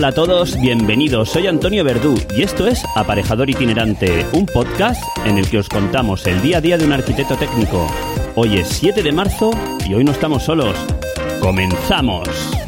Hola a todos, bienvenidos. Soy Antonio Verdú y esto es Aparejador Itinerante, un podcast en el que os contamos el día a día de un arquitecto técnico. Hoy es 7 de marzo y hoy no estamos solos. ¡Comenzamos!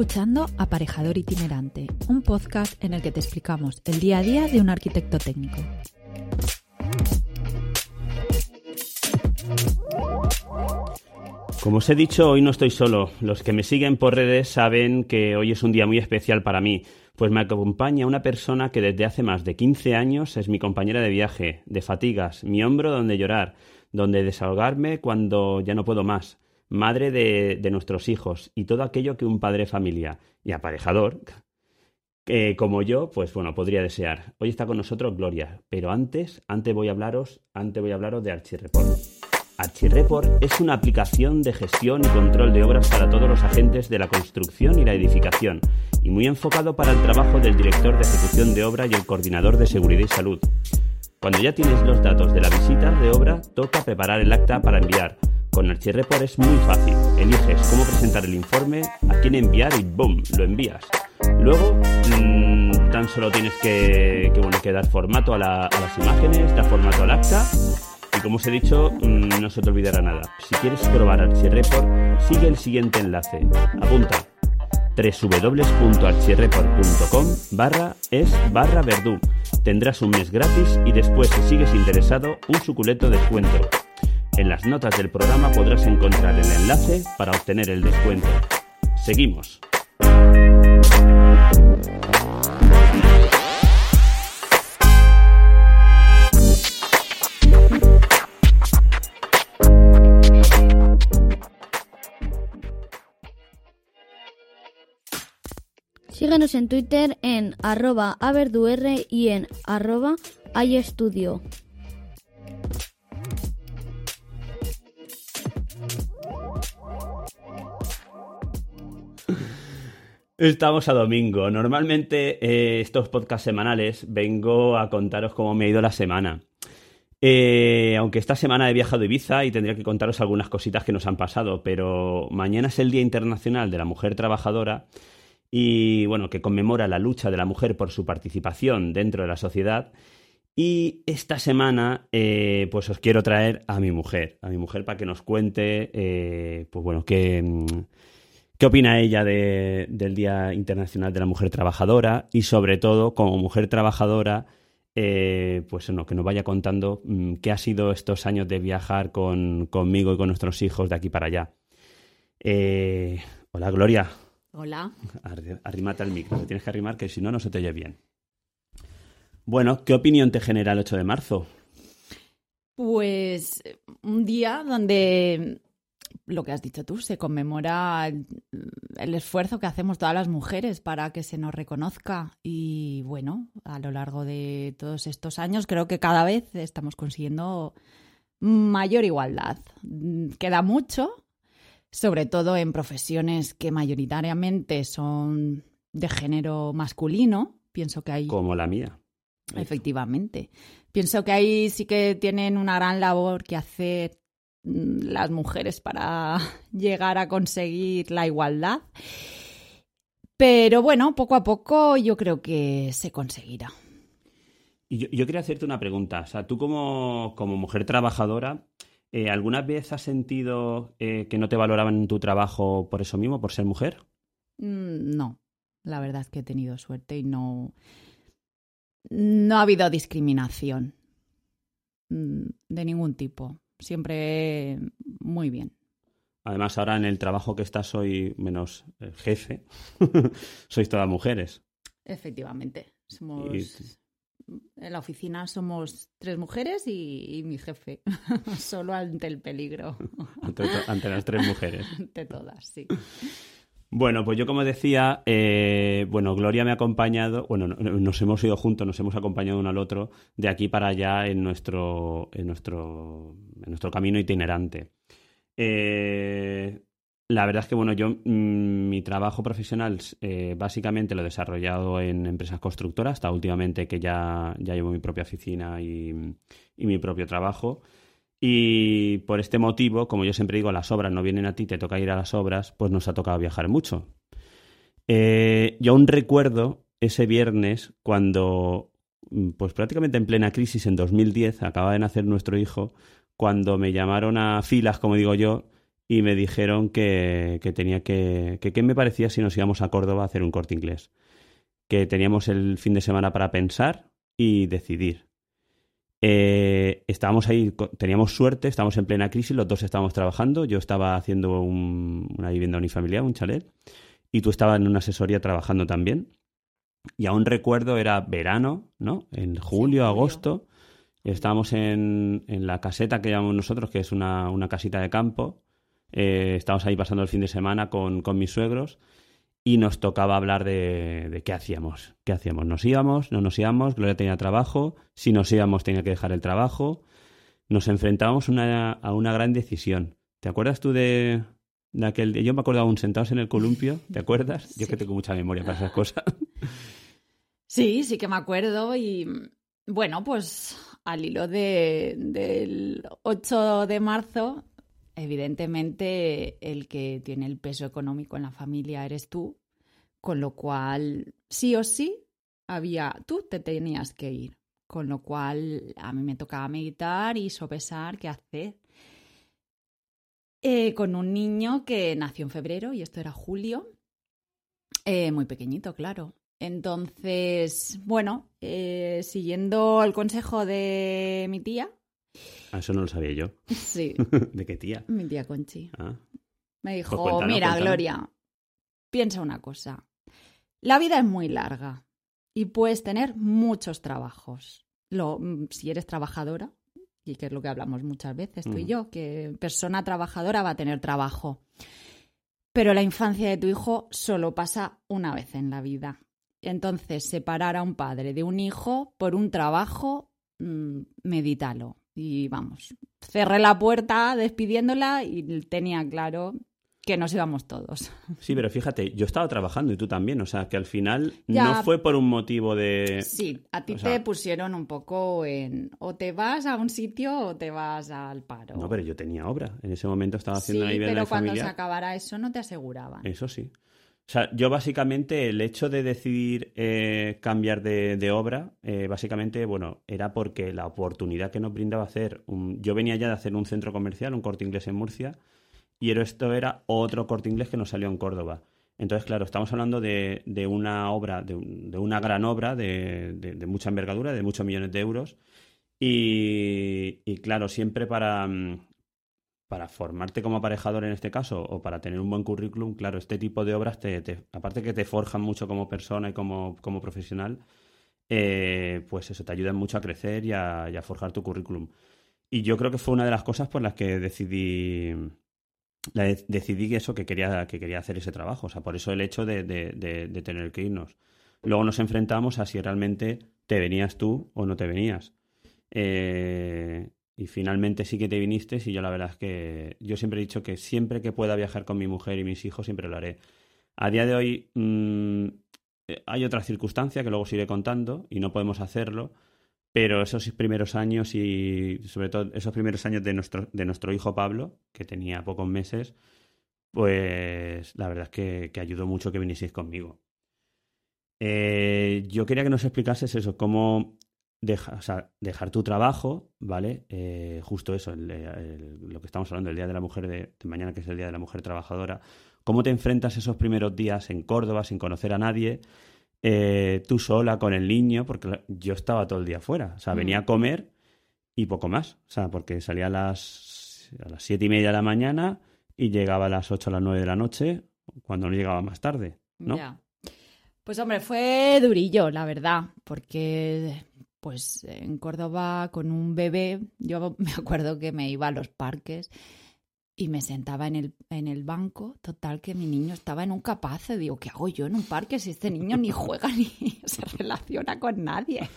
Escuchando Aparejador Itinerante, un podcast en el que te explicamos el día a día de un arquitecto técnico. Como os he dicho, hoy no estoy solo. Los que me siguen por redes saben que hoy es un día muy especial para mí, pues me acompaña una persona que desde hace más de 15 años es mi compañera de viaje, de fatigas, mi hombro donde llorar, donde desahogarme cuando ya no puedo más, madre de, nuestros hijos y todo aquello que un padre familia y aparejador como yo, pues bueno, podría desear. Hoy está con nosotros Gloria, pero antes, antes voy a hablaros, antes voy a hablaros de Archireport. Archireport es una aplicación de gestión y control de obras para todos los agentes de la construcción y la edificación, y muy enfocado para el trabajo del director de ejecución de obra y el coordinador de seguridad y salud. Cuando ya tienes los datos de la visita de obra, toca preparar el acta para enviar. Con Archireport es muy fácil. Eliges cómo presentar el informe, a quién enviar y ¡boom! lo envías. Luego, mmm, tan solo tienes que, dar formato a, la, a, las imágenes, dar formato al acta. Y como os he dicho, mmm, no se te olvidará nada. Si quieres probar Archireport, sigue el siguiente enlace. Apunta www.archireport.com barra es barra verdú. Tendrás un mes gratis y después, si sigues interesado, un suculento descuento. En las notas del programa podrás encontrar el enlace para obtener el descuento. Seguimos. Síguenos en Twitter en arroba averdur y en arroba estudio. Estamos a domingo. Normalmente eh, estos podcasts semanales vengo a contaros cómo me ha ido la semana. Eh, aunque esta semana he viajado a Ibiza y tendría que contaros algunas cositas que nos han pasado, pero mañana es el Día Internacional de la Mujer Trabajadora y bueno, que conmemora la lucha de la mujer por su participación dentro de la sociedad. Y esta semana, eh, pues os quiero traer a mi mujer, a mi mujer para que nos cuente, pues bueno, qué, qué opina ella de, del Día Internacional de la Mujer Trabajadora y sobre todo, como mujer trabajadora, eh, pues bueno, que nos vaya contando mmm, qué ha sido estos años de viajar con, conmigo y con nuestros hijos de aquí para allá. Eh, hola, Gloria. Hola. Arrímate al micro, te tienes que arrimar que si no, no se te oye bien. Bueno, ¿qué opinión te genera el 8 de marzo? Pues un día donde lo que has dicho tú, se conmemora el, el, esfuerzo que hacemos todas las mujeres para que se nos reconozca y bueno, a lo largo de todos estos años creo que cada vez estamos consiguiendo mayor igualdad. Queda mucho, sobre todo en profesiones que mayoritariamente son de género masculino. Pienso que hay... Como la mía. Efectivamente. Pienso que ahí sí que tienen una gran labor que hacer las mujeres para llegar a conseguir la igualdad. Pero bueno, poco a poco yo creo que se conseguirá. Y yo, yo quería hacerte una pregunta. O sea, tú como, como mujer trabajadora, eh, ¿alguna vez has sentido eh, que no te valoraban en tu trabajo por eso mismo, por ser mujer? Mm, no, la verdad es que he tenido suerte y no, no ha habido discriminación mm, de ningún tipo. Siempre muy bien. Además, ahora en el trabajo que estás soy menos eh, jefe. Sois todas mujeres. Efectivamente. Somos... Y... En la oficina somos tres mujeres y, y mi jefe. Solo ante el peligro. ante, ante, las tres mujeres. ante todas, sí. Bueno, pues yo como decía, eh, bueno, Gloria me ha acompañado, bueno, nos hemos ido juntos, nos hemos acompañado uno al otro de aquí para allá en nuestro, en nuestro, en nuestro camino itinerante. Eh, la verdad es que, bueno, yo mm, mi trabajo profesional eh, básicamente lo he desarrollado en empresas constructoras, hasta últimamente que ya, ya llevo mi propia oficina y, y mi propio trabajo. Y por este motivo, como yo siempre digo, las obras no vienen a ti, te toca ir a las obras, pues nos ha tocado viajar mucho. Eh, yo aún recuerdo ese viernes cuando, mm, pues prácticamente en plena crisis, en 2010, acaba de nacer nuestro hijo, cuando me llamaron a filas, como digo yo, y me dijeron que, que tenía que, que qué me parecía si nos íbamos a Córdoba a hacer un corte inglés. Que teníamos el fin de semana para pensar y decidir. Eh, estábamos ahí, teníamos suerte, estábamos en plena crisis, los dos estábamos trabajando. Yo estaba haciendo una vivienda unifamiliar, un chalet, y tú estabas en una asesoría trabajando también. Y aún recuerdo, era verano, ¿no? En julio, agosto. Estábamos en, en, la caseta que llamamos nosotros, que es una, una casita de campo. Eh, estábamos ahí pasando el fin de semana con, con mis suegros y nos tocaba hablar de, de, qué hacíamos. ¿Qué hacíamos? ¿Nos íbamos? ¿No nos íbamos? Gloria tenía trabajo. Si nos íbamos, tenía que dejar el trabajo. Nos enfrentábamos una, a una gran decisión. ¿Te acuerdas tú de, de aquel Yo me acuerdo aún sentados en el columpio. ¿Te acuerdas? Yo que tengo mucha memoria para esas cosas. Sí, sí que me acuerdo. Y bueno, pues al hilo de, del 8 de marzo evidentemente el que tiene el peso económico en la familia eres tú, con lo cual sí o sí había, tú te tenías que ir, con lo cual a mí me tocaba meditar y sopesar qué hacer. Eh, con un niño que nació en febrero y esto era julio, eh, muy pequeñito, claro. Entonces, bueno, eh, siguiendo el consejo de mi tía, eso no lo sabía yo. Sí. ¿De qué tía? Mi tía Conchi. Ah. Me dijo, Pues mira, cuéntanos". Gloria, piensa una cosa. La vida es muy larga y puedes tener muchos trabajos. Lo, mm, si eres trabajadora, y que es lo que hablamos muchas veces tú y yo, que persona trabajadora va a tener trabajo. Pero la infancia de tu hijo solo pasa una vez en la vida. Entonces, separar a un padre de un hijo por un trabajo, mm, medítalo. Y vamos, cerré la puerta despidiéndola y tenía claro que nos íbamos todos. Sí, pero fíjate, yo estaba trabajando y tú también, o sea, que al final Ya. no fue por un motivo de... Sí, a ti o te sea- pusieron un poco en o te vas a un sitio o te vas al paro. No, pero yo tenía obra. En ese momento estaba sí, haciendo una vivienda pero cuando se acabara eso no te aseguraban. Eso sí. O sea, yo básicamente el hecho de decidir eh, cambiar de, de obra, eh, básicamente, bueno, era porque la oportunidad que nos brindaba hacer un... Yo venía ya de hacer un centro comercial, un corte inglés en Murcia, y esto era otro corte inglés que nos salió en Córdoba. Entonces, claro, estamos hablando de, de una obra, de, de una gran obra de, de- de mucha envergadura, de muchos millones de euros. Y, y claro, siempre para, mm, para formarte como aparejador en este caso o para tener un buen currículum, claro, este tipo de obras, te, te- aparte que te forjan mucho como persona y como, como profesional, eh, pues eso, te ayudan mucho a crecer y a, forjar tu currículum. Y yo creo que fue una de las cosas por las que decidí, decidí eso, que quería, que quería hacer ese trabajo. O sea, por eso el hecho de- de tener que irnos. Luego nos enfrentamos a si realmente te venías tú o no te venías. Eh, y finalmente sí que te viniste y yo la verdad es que yo siempre he dicho que siempre que pueda viajar con mi mujer y mis hijos siempre lo haré. A día de hoy mm, eh, hay otra circunstancia que luego os iré contando y no podemos hacerlo, pero esos primeros años y sobre todo esos primeros años de nuestro, de nuestro hijo Pablo, que tenía pocos meses, pues la verdad es que, que ayudó mucho que vinieseis conmigo. Eh, yo quería que nos explicases eso, cómo deja- o sea, dejar tu trabajo, ¿vale? Eh, justo eso, el- el- lo que estamos hablando, el Día de la Mujer de, de mañana, que es el Día de la Mujer Trabajadora. ¿Cómo te enfrentas esos primeros días en Córdoba sin conocer a nadie? eh, tú sola con el niño, porque yo estaba todo el día fuera. O sea, venía a comer y poco más. O sea, porque salía a las, a las siete y media de la mañana y llegaba a las ocho o las nueve de la noche, cuando no llegaba más tarde, ¿no? Pues hombre, fue durillo, la verdad, porque pues en Córdoba con un bebé, yo me acuerdo que me iba a los parques y me sentaba en el, en el banco, total que mi niño estaba en un capace. Digo, ¿qué hago yo en un parque si este niño ni juega ni se relaciona con nadie?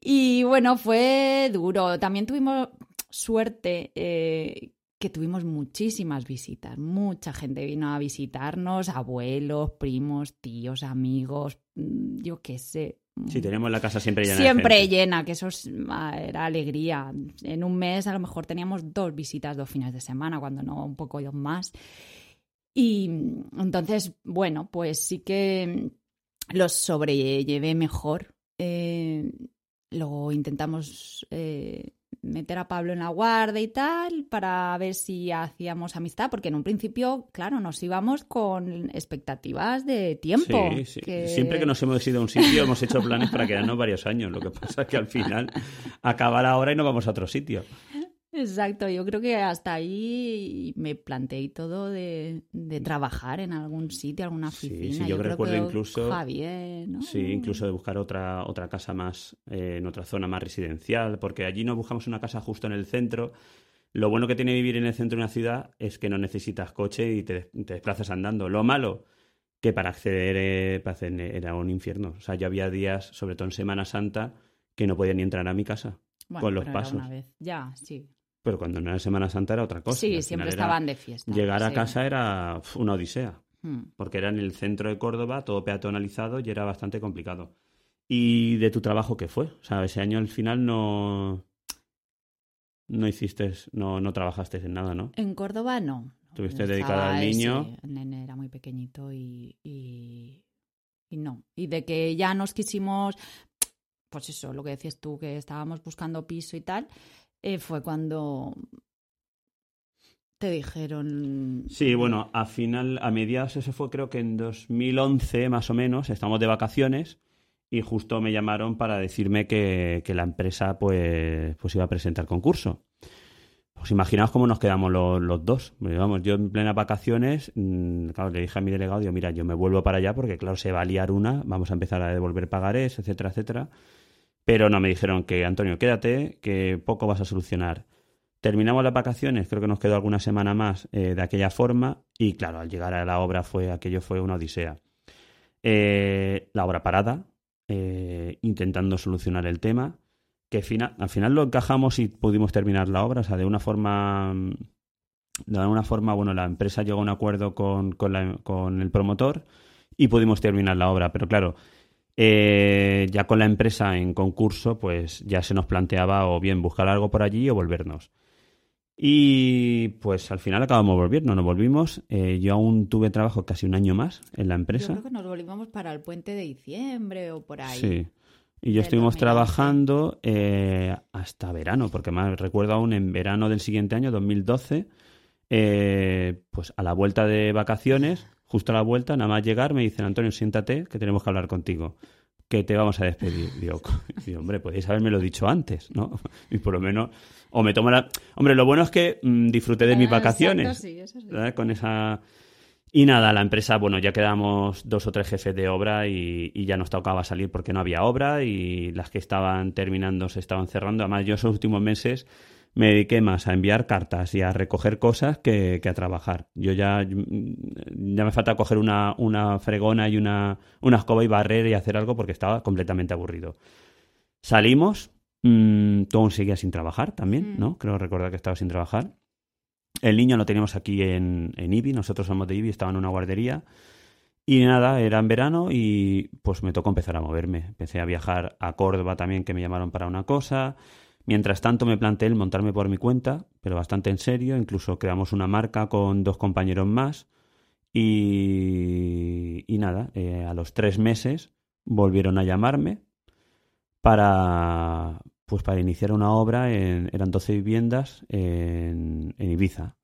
Y bueno, fue duro. También tuvimos suerte eh, que tuvimos muchísimas visitas. Mucha gente vino a visitarnos, abuelos, primos, tíos, amigos, mm, yo qué sé. Sí, tenemos la casa siempre llena. Siempre llena, que eso ah, era alegría. En un mes a lo mejor teníamos dos visitas dos fines de semana, cuando no un poco más. Y entonces, bueno, pues sí que los sobrellevé mejor. Eh, luego intentamos eh, meter a Pablo en la guardia y tal, para ver si hacíamos amistad, porque en un principio, claro, nos íbamos con expectativas de tiempo. Sí, sí. Siempre que nos hemos ido a un sitio hemos hecho planes para quedarnos varios años. Lo que pasa es que al final acaba la hora y nos vamos a otro sitio. Exacto, yo creo que hasta ahí me planteé todo de, trabajar en algún sitio, alguna oficina. Sí, yo, recuerdo incluso. Javier, ¿no? Sí, incluso de buscar otra, otra casa más, eh, en otra zona más residencial, porque allí no buscamos una casa justo en el centro. Lo bueno que tiene vivir en el centro de una ciudad es que no necesitas coche y te, desplazas andando. Lo malo, que para acceder eh, era un infierno. O sea, yo había días, sobre todo en Semana Santa, que no podía ni entrar a mi casa con los pasos. Ya, sí. Pero cuando no era Semana Santa era otra cosa. Sí, siempre estaban de fiesta. Llegar a casa era una odisea, hmm. porque era en el centro de Córdoba, todo peatonalizado y era bastante complicado. ¿Y de tu trabajo qué fue? O sea, ese año al final no, no hiciste, no, no trabajaste en nada, ¿no? En Córdoba no. Estuviste dedicada al niño. Sí, el nene era muy pequeñito y, y, y, no. Y de que ya nos quisimos, pues eso, lo que decías tú, que estábamos buscando piso y tal, eh, fue cuando te dijeron. Sí, bueno, a final, a mediados, eso fue creo que en 2011 más o menos, estamos de vacaciones y justo me llamaron para decirme que, la empresa pues, pues iba a presentar concurso. Pues imaginaos cómo nos quedamos los, dos. Vamos, yo en plenas vacaciones, mm, claro, le dije a mi delegado, digo, mira, yo me vuelvo para allá porque, claro, se va a liar una, vamos a empezar a devolver pagarés, etcétera, etcétera. Pero no, me dijeron que, Antonio, quédate, que poco vas a solucionar. Terminamos las vacaciones, creo que nos quedó alguna semana más eh, de aquella forma y claro, al llegar a la obra fue aquello fue una odisea. Eh, la obra parada, eh, intentando solucionar el tema, que al final lo encajamos y pudimos terminar la obra, o sea, de una forma, de alguna forma, bueno, la empresa llegó a un acuerdo con, con el promotor y pudimos terminar la obra, pero claro, eh, ya con la empresa en concurso, pues ya se nos planteaba o bien buscar algo por allí o volvernos. Y pues al final acabamos volviendo, nos volvimos. Eh, yo aún tuve trabajo casi un año más en la empresa. Yo creo que nos volvimos para el puente de diciembre o por ahí. Sí. Y yo estuvimos trabajando eh, hasta verano, porque más recuerdo aún en verano del siguiente año, 2012, pues a la vuelta de vacaciones, Justo a la vuelta, nada más llegar, me dicen, Antonio, siéntate, que tenemos que hablar contigo, que te vamos a despedir. Digo, hombre, podéis haberme dicho antes, ¿no? Y por lo menos, o me tomo la... Hombre, lo bueno es que mm, disfruté de mis vacaciones. sí, eso sí. Con esa... Y nada, la empresa, bueno, ya quedamos dos o tres jefes de obra y, y, ya nos tocaba salir porque no había obra y las que estaban terminando se estaban cerrando. Además, yo esos últimos meses me dediqué más a enviar cartas y a recoger cosas que, a trabajar. Yo ya, ya me falta coger una, una fregona y una, una, escoba y barrer y hacer algo porque estaba completamente aburrido. Salimos, mmm, todo seguía sin trabajar también, mm. ¿no? Creo recordar que estaba sin trabajar. El niño lo teníamos aquí en, en IBI, nosotros somos de IBI, estaba en una guardería. Y nada, era en verano y pues me tocó empezar a moverme. Empecé a viajar a Córdoba también, que me llamaron para una cosa. Mientras tanto me planteé el montarme por mi cuenta, pero bastante en serio, incluso creamos una marca con dos compañeros más y, nada, eh, a los tres meses volvieron a llamarme para, pues para iniciar una obra, en, eran 12 viviendas en, en Ibiza.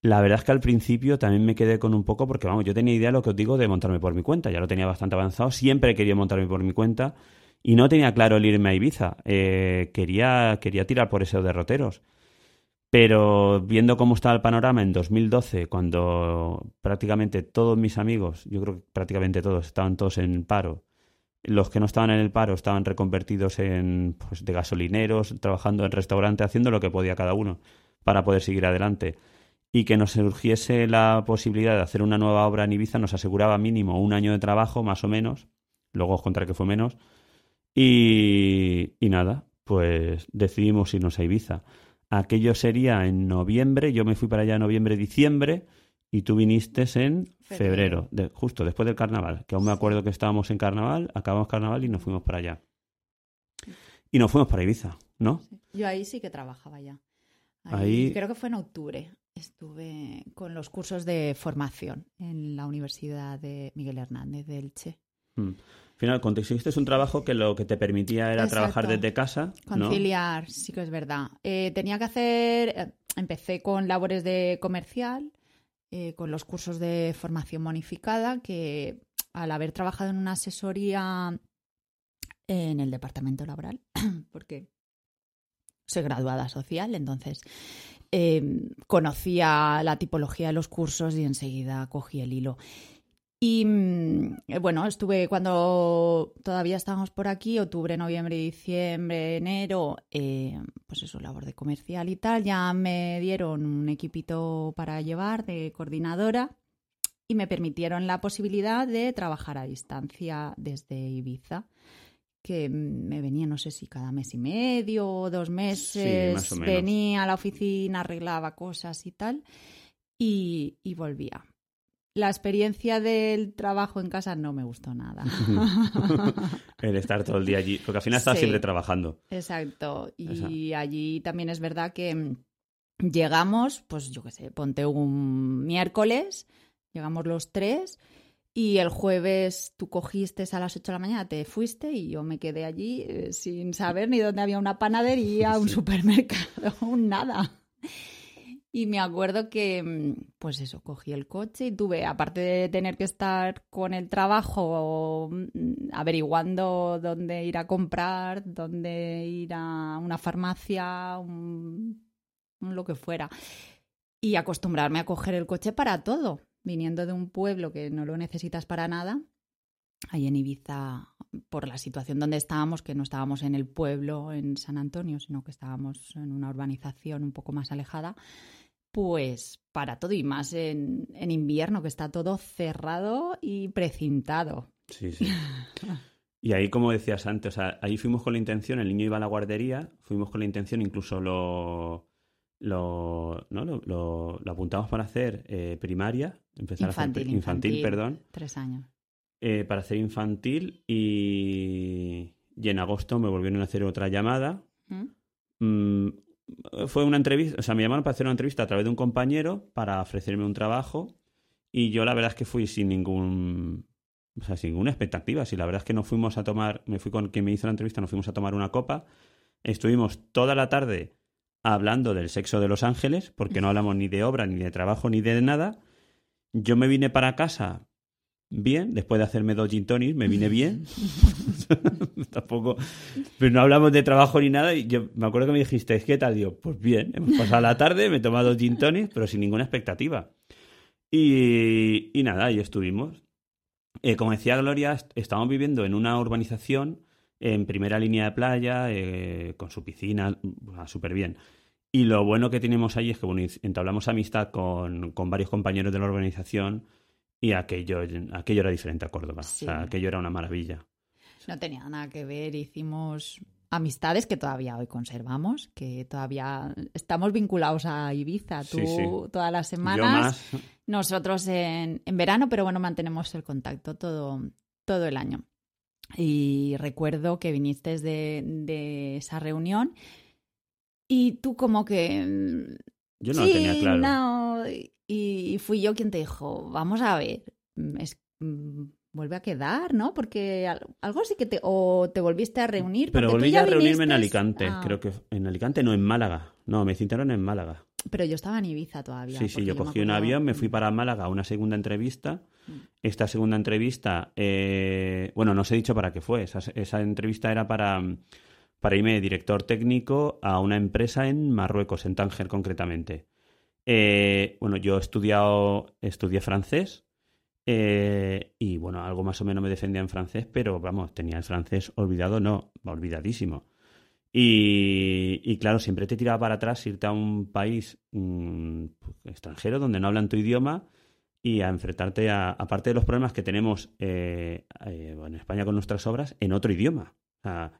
La verdad es que al principio también me quedé con un poco, porque vamos, yo tenía idea, lo que os digo, de montarme por mi cuenta, ya lo tenía bastante avanzado, siempre querido montarme por mi cuenta, y no tenía claro el irme a Ibiza. Eh, quería, quería tirar por esos derroteros. Pero viendo cómo estaba el panorama en 2012, cuando prácticamente todos mis amigos, yo creo que prácticamente todos, estaban todos en paro, los que no estaban en el paro estaban reconvertidos en pues, de gasolineros, trabajando en restaurantes, haciendo lo que podía cada uno. para poder seguir adelante. Y que nos surgiese la posibilidad de hacer una nueva obra en Ibiza nos aseguraba mínimo un año de trabajo, más o menos. Luego os contaré que fue menos. Y, y nada, pues decidimos irnos a Ibiza. Aquello sería en noviembre, yo me fui para allá en noviembre, diciembre, y tú viniste en febrero, de- justo después del carnaval, que aún me acuerdo que estábamos en carnaval, acabamos carnaval y nos fuimos para allá. Y nos fuimos para Ibiza, ¿no? Yo ahí sí que trabajaba ya. Ahí- Creo que fue en octubre. Estuve con los cursos de formación en la Universidad de Miguel Hernández de Elche. Mm. Al final, conseguiste un trabajo que lo que te permitía era Exacto. trabajar desde casa, ¿no? Conciliar, sí que es verdad. Eh, tenía que hacer, eh, empecé con labores de comercial, eh, con los cursos de formación bonificada, que al haber trabajado en una asesoría en el departamento laboral, porque soy graduada social, entonces conocía la tipología de los cursos y enseguida cogí el hilo. Y mm, bueno, estuve cuando todavía estábamos por aquí, octubre, noviembre, diciembre, enero, eh, pues eso, labor de comercial y tal. Ya me dieron un equipito para llevar de coordinadora y me permitieron la posibilidad de trabajar a distancia desde Ibiza, que mm, me venía, no sé si cada mes y medio o dos meses, venía a la oficina, arreglaba cosas y tal, y, y volvía. La experiencia del trabajo en casa no me gustó nada. El estar todo el día allí, porque al final estás Sí. siempre trabajando. Exacto. Y Esa. allí también es verdad que mm, llegamos, pues yo qué sé, ponte un miércoles, llegamos los tres y el jueves tú cogiste a las 8 de la mañana, te fuiste y yo me quedé allí eh, sin saber ni dónde había una panadería, un Sí. supermercado, un nada. Y me acuerdo que, mm, pues eso, cogí el coche y tuve, aparte de tener que estar con el trabajo mm, averiguando dónde ir a comprar, dónde ir a una farmacia, un- lo que fuera, y acostumbrarme a coger el coche para todo, viniendo de un pueblo que no lo necesitas para nada. Ahí en Ibiza, por la situación donde estábamos, que no estábamos en el pueblo, en San Antonio, sino que estábamos en una urbanización un poco más alejada, pues para todo y más en, en invierno, que está todo cerrado y precintado. Sí, sí. Y ahí, como decías antes, o sea, ahí fuimos con la intención, el niño iba a la guardería, fuimos con la intención, incluso lo, lo, ¿no? lo, lo- lo apuntamos para hacer eh, primaria, empezar a hacer infantil, infantil. perdón, Tres años. Eh, para hacer infantil y, y en agosto me volvieron a hacer otra llamada. ¿Mm? Mm, fue una entrevista, o sea, me llamaron para hacer una entrevista a través de un compañero para ofrecerme un trabajo y yo la verdad es que fui sin ningún, o sea, sin ninguna expectativa. Si la verdad es que nos fuimos a tomar, me fui con quien me hizo la entrevista, nos fuimos a tomar una copa, estuvimos toda la tarde hablando del sexo de Los Ángeles, porque no hablamos ni de obra, ni de trabajo, ni de nada. Yo me vine para casa bien, después de hacerme dos gin tonics, me vine bien. Tampoco. Pero no hablamos de trabajo ni nada. Y yo me acuerdo que me dijiste, ¿qué tal? Digo, pues bien, hemos pasado la tarde, me he tomado dos gin tonics, pero sin ninguna expectativa. Y, y nada, ahí estuvimos. Eh, como decía Gloria, est- estamos viviendo en una urbanización en primera línea de playa, eh, con su piscina, súper bien. Y lo bueno que tenemos ahí es que bueno, entablamos amistad con, con varios compañeros de la organización y aquello, aquello era diferente a Córdoba. Sí. O sea, aquello era una maravilla. No tenía nada que ver, hicimos amistades que todavía hoy conservamos, que todavía estamos vinculados a Ibiza, tú Sí, sí. todas las Yo semanas, más. nosotros en, en verano, pero bueno, mantenemos el contacto todo, todo el año. Y recuerdo que viniste de, de esa reunión y tú como que... mm, Yo no sí, lo tenía claro. no, y, fui yo quien te dijo, vamos a ver, mm, es- mm, vuelve a quedar, ¿no? Porque al- algo sí que te... O te volviste a reunir. Pero volví ya a reunirme en Alicante. Ah, Creo que en Alicante, no, en Málaga. No, me citaron en Málaga. Pero yo estaba en Ibiza todavía. Sí, sí, yo cogí un avión, me fui para Málaga a una segunda entrevista. Mm. Esta segunda entrevista, eh, bueno, no os he dicho para qué fue. Esa, esa entrevista era para, para irme de director técnico a una empresa en Marruecos, en Tánger concretamente. Eh, bueno, yo he estudiado, estudié francés eh, y bueno, algo más o menos me defendía en francés, pero vamos, tenía el francés olvidado, no, olvidadísimo. Y, claro, siempre te tiraba para atrás irte a un país mm, extranjero donde no hablan tu idioma y a enfrentarte a, aparte de los problemas que tenemos eh, en España con nuestras obras, en otro idioma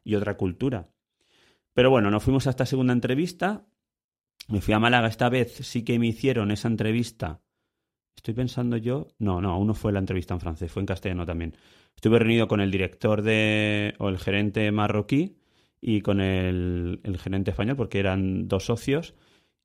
y otra cultura. Pero bueno, nos fuimos a esta segunda entrevista. Me fui a Málaga esta vez, sí que me hicieron esa entrevista. Estoy pensando yo. No, no, aún no fue la entrevista en francés, fue en castellano también. Estuve reunido con el director de. o el gerente marroquí y con el, el gerente español, porque eran dos socios.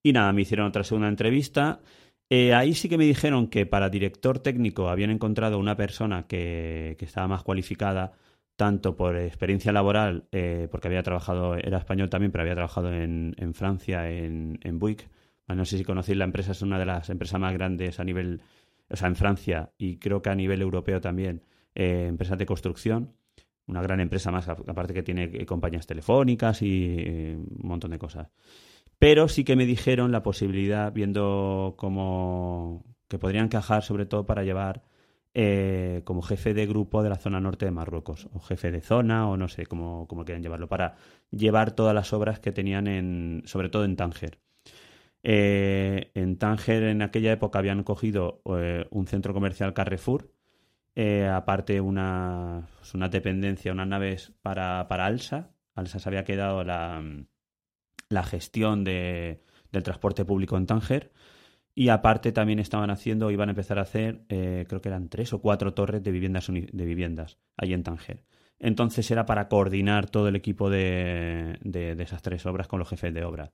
Y nada, me hicieron otra segunda entrevista. Eh, ahí sí que me dijeron que para director técnico habían encontrado una persona que, que estaba más cualificada, tanto por experiencia laboral, eh, porque había trabajado, era español también, pero había trabajado en, Francia, en, Buick. No sé si conocéis la empresa, es una de las empresas más grandes a nivel, o sea, en Francia y creo que a nivel europeo también, eh, empresas de construcción. Una gran empresa más, aparte que tiene compañías telefónicas y un montón de cosas. Pero sí que me dijeron la posibilidad, viendo cómo que podrían encajar sobre todo para llevar eh, como jefe de grupo de la zona norte de Marruecos, o jefe de zona, o no sé cómo, cómo quieren llevarlo, para llevar todas las obras que tenían en, sobre todo en Tánger. Eh, en Tánger en aquella época habían cogido eh, un centro comercial Carrefour, aparte una, pues una dependencia, unas naves para, para Alsa. Alsa se había quedado la, la gestión de, del transporte público en Tánger. Y aparte también estaban haciendo, iban a empezar a hacer, eh, creo que eran tres o cuatro torres de viviendas, de viviendas ahí en Tánger. Entonces era para coordinar todo el equipo de, de, esas tres obras con los jefes de obra.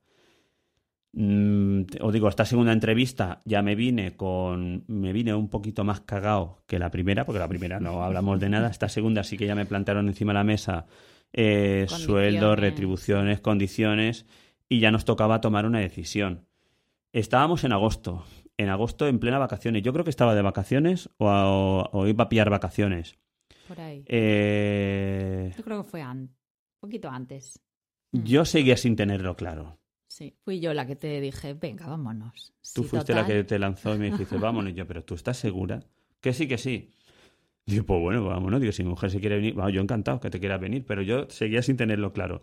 Mm, os digo, esta segunda entrevista ya me vine con. Me vine un poquito más cagado que la primera, porque la primera no hablamos de nada. Esta segunda sí que ya me plantearon encima de la mesa eh, sueldos, retribuciones, condiciones, y ya nos tocaba tomar una decisión. Estábamos en agosto, en agosto en plena vacaciones. Yo creo que estaba de vacaciones o, iba a pillar vacaciones. Por ahí. Eh, yo creo que fue un poquito antes. Mm. Yo seguía sin tenerlo claro. Sí, fui yo la que te dije, venga, vámonos. Tú fuiste la que te lanzó y me dijiste, vámonos. yo, pero ¿tú estás segura? Que sí, que sí. Digo, pues bueno, vámonos. Digo, si mi mujer se quiere venir, yo encantado que te quiera venir, pero yo seguía sin tenerlo claro.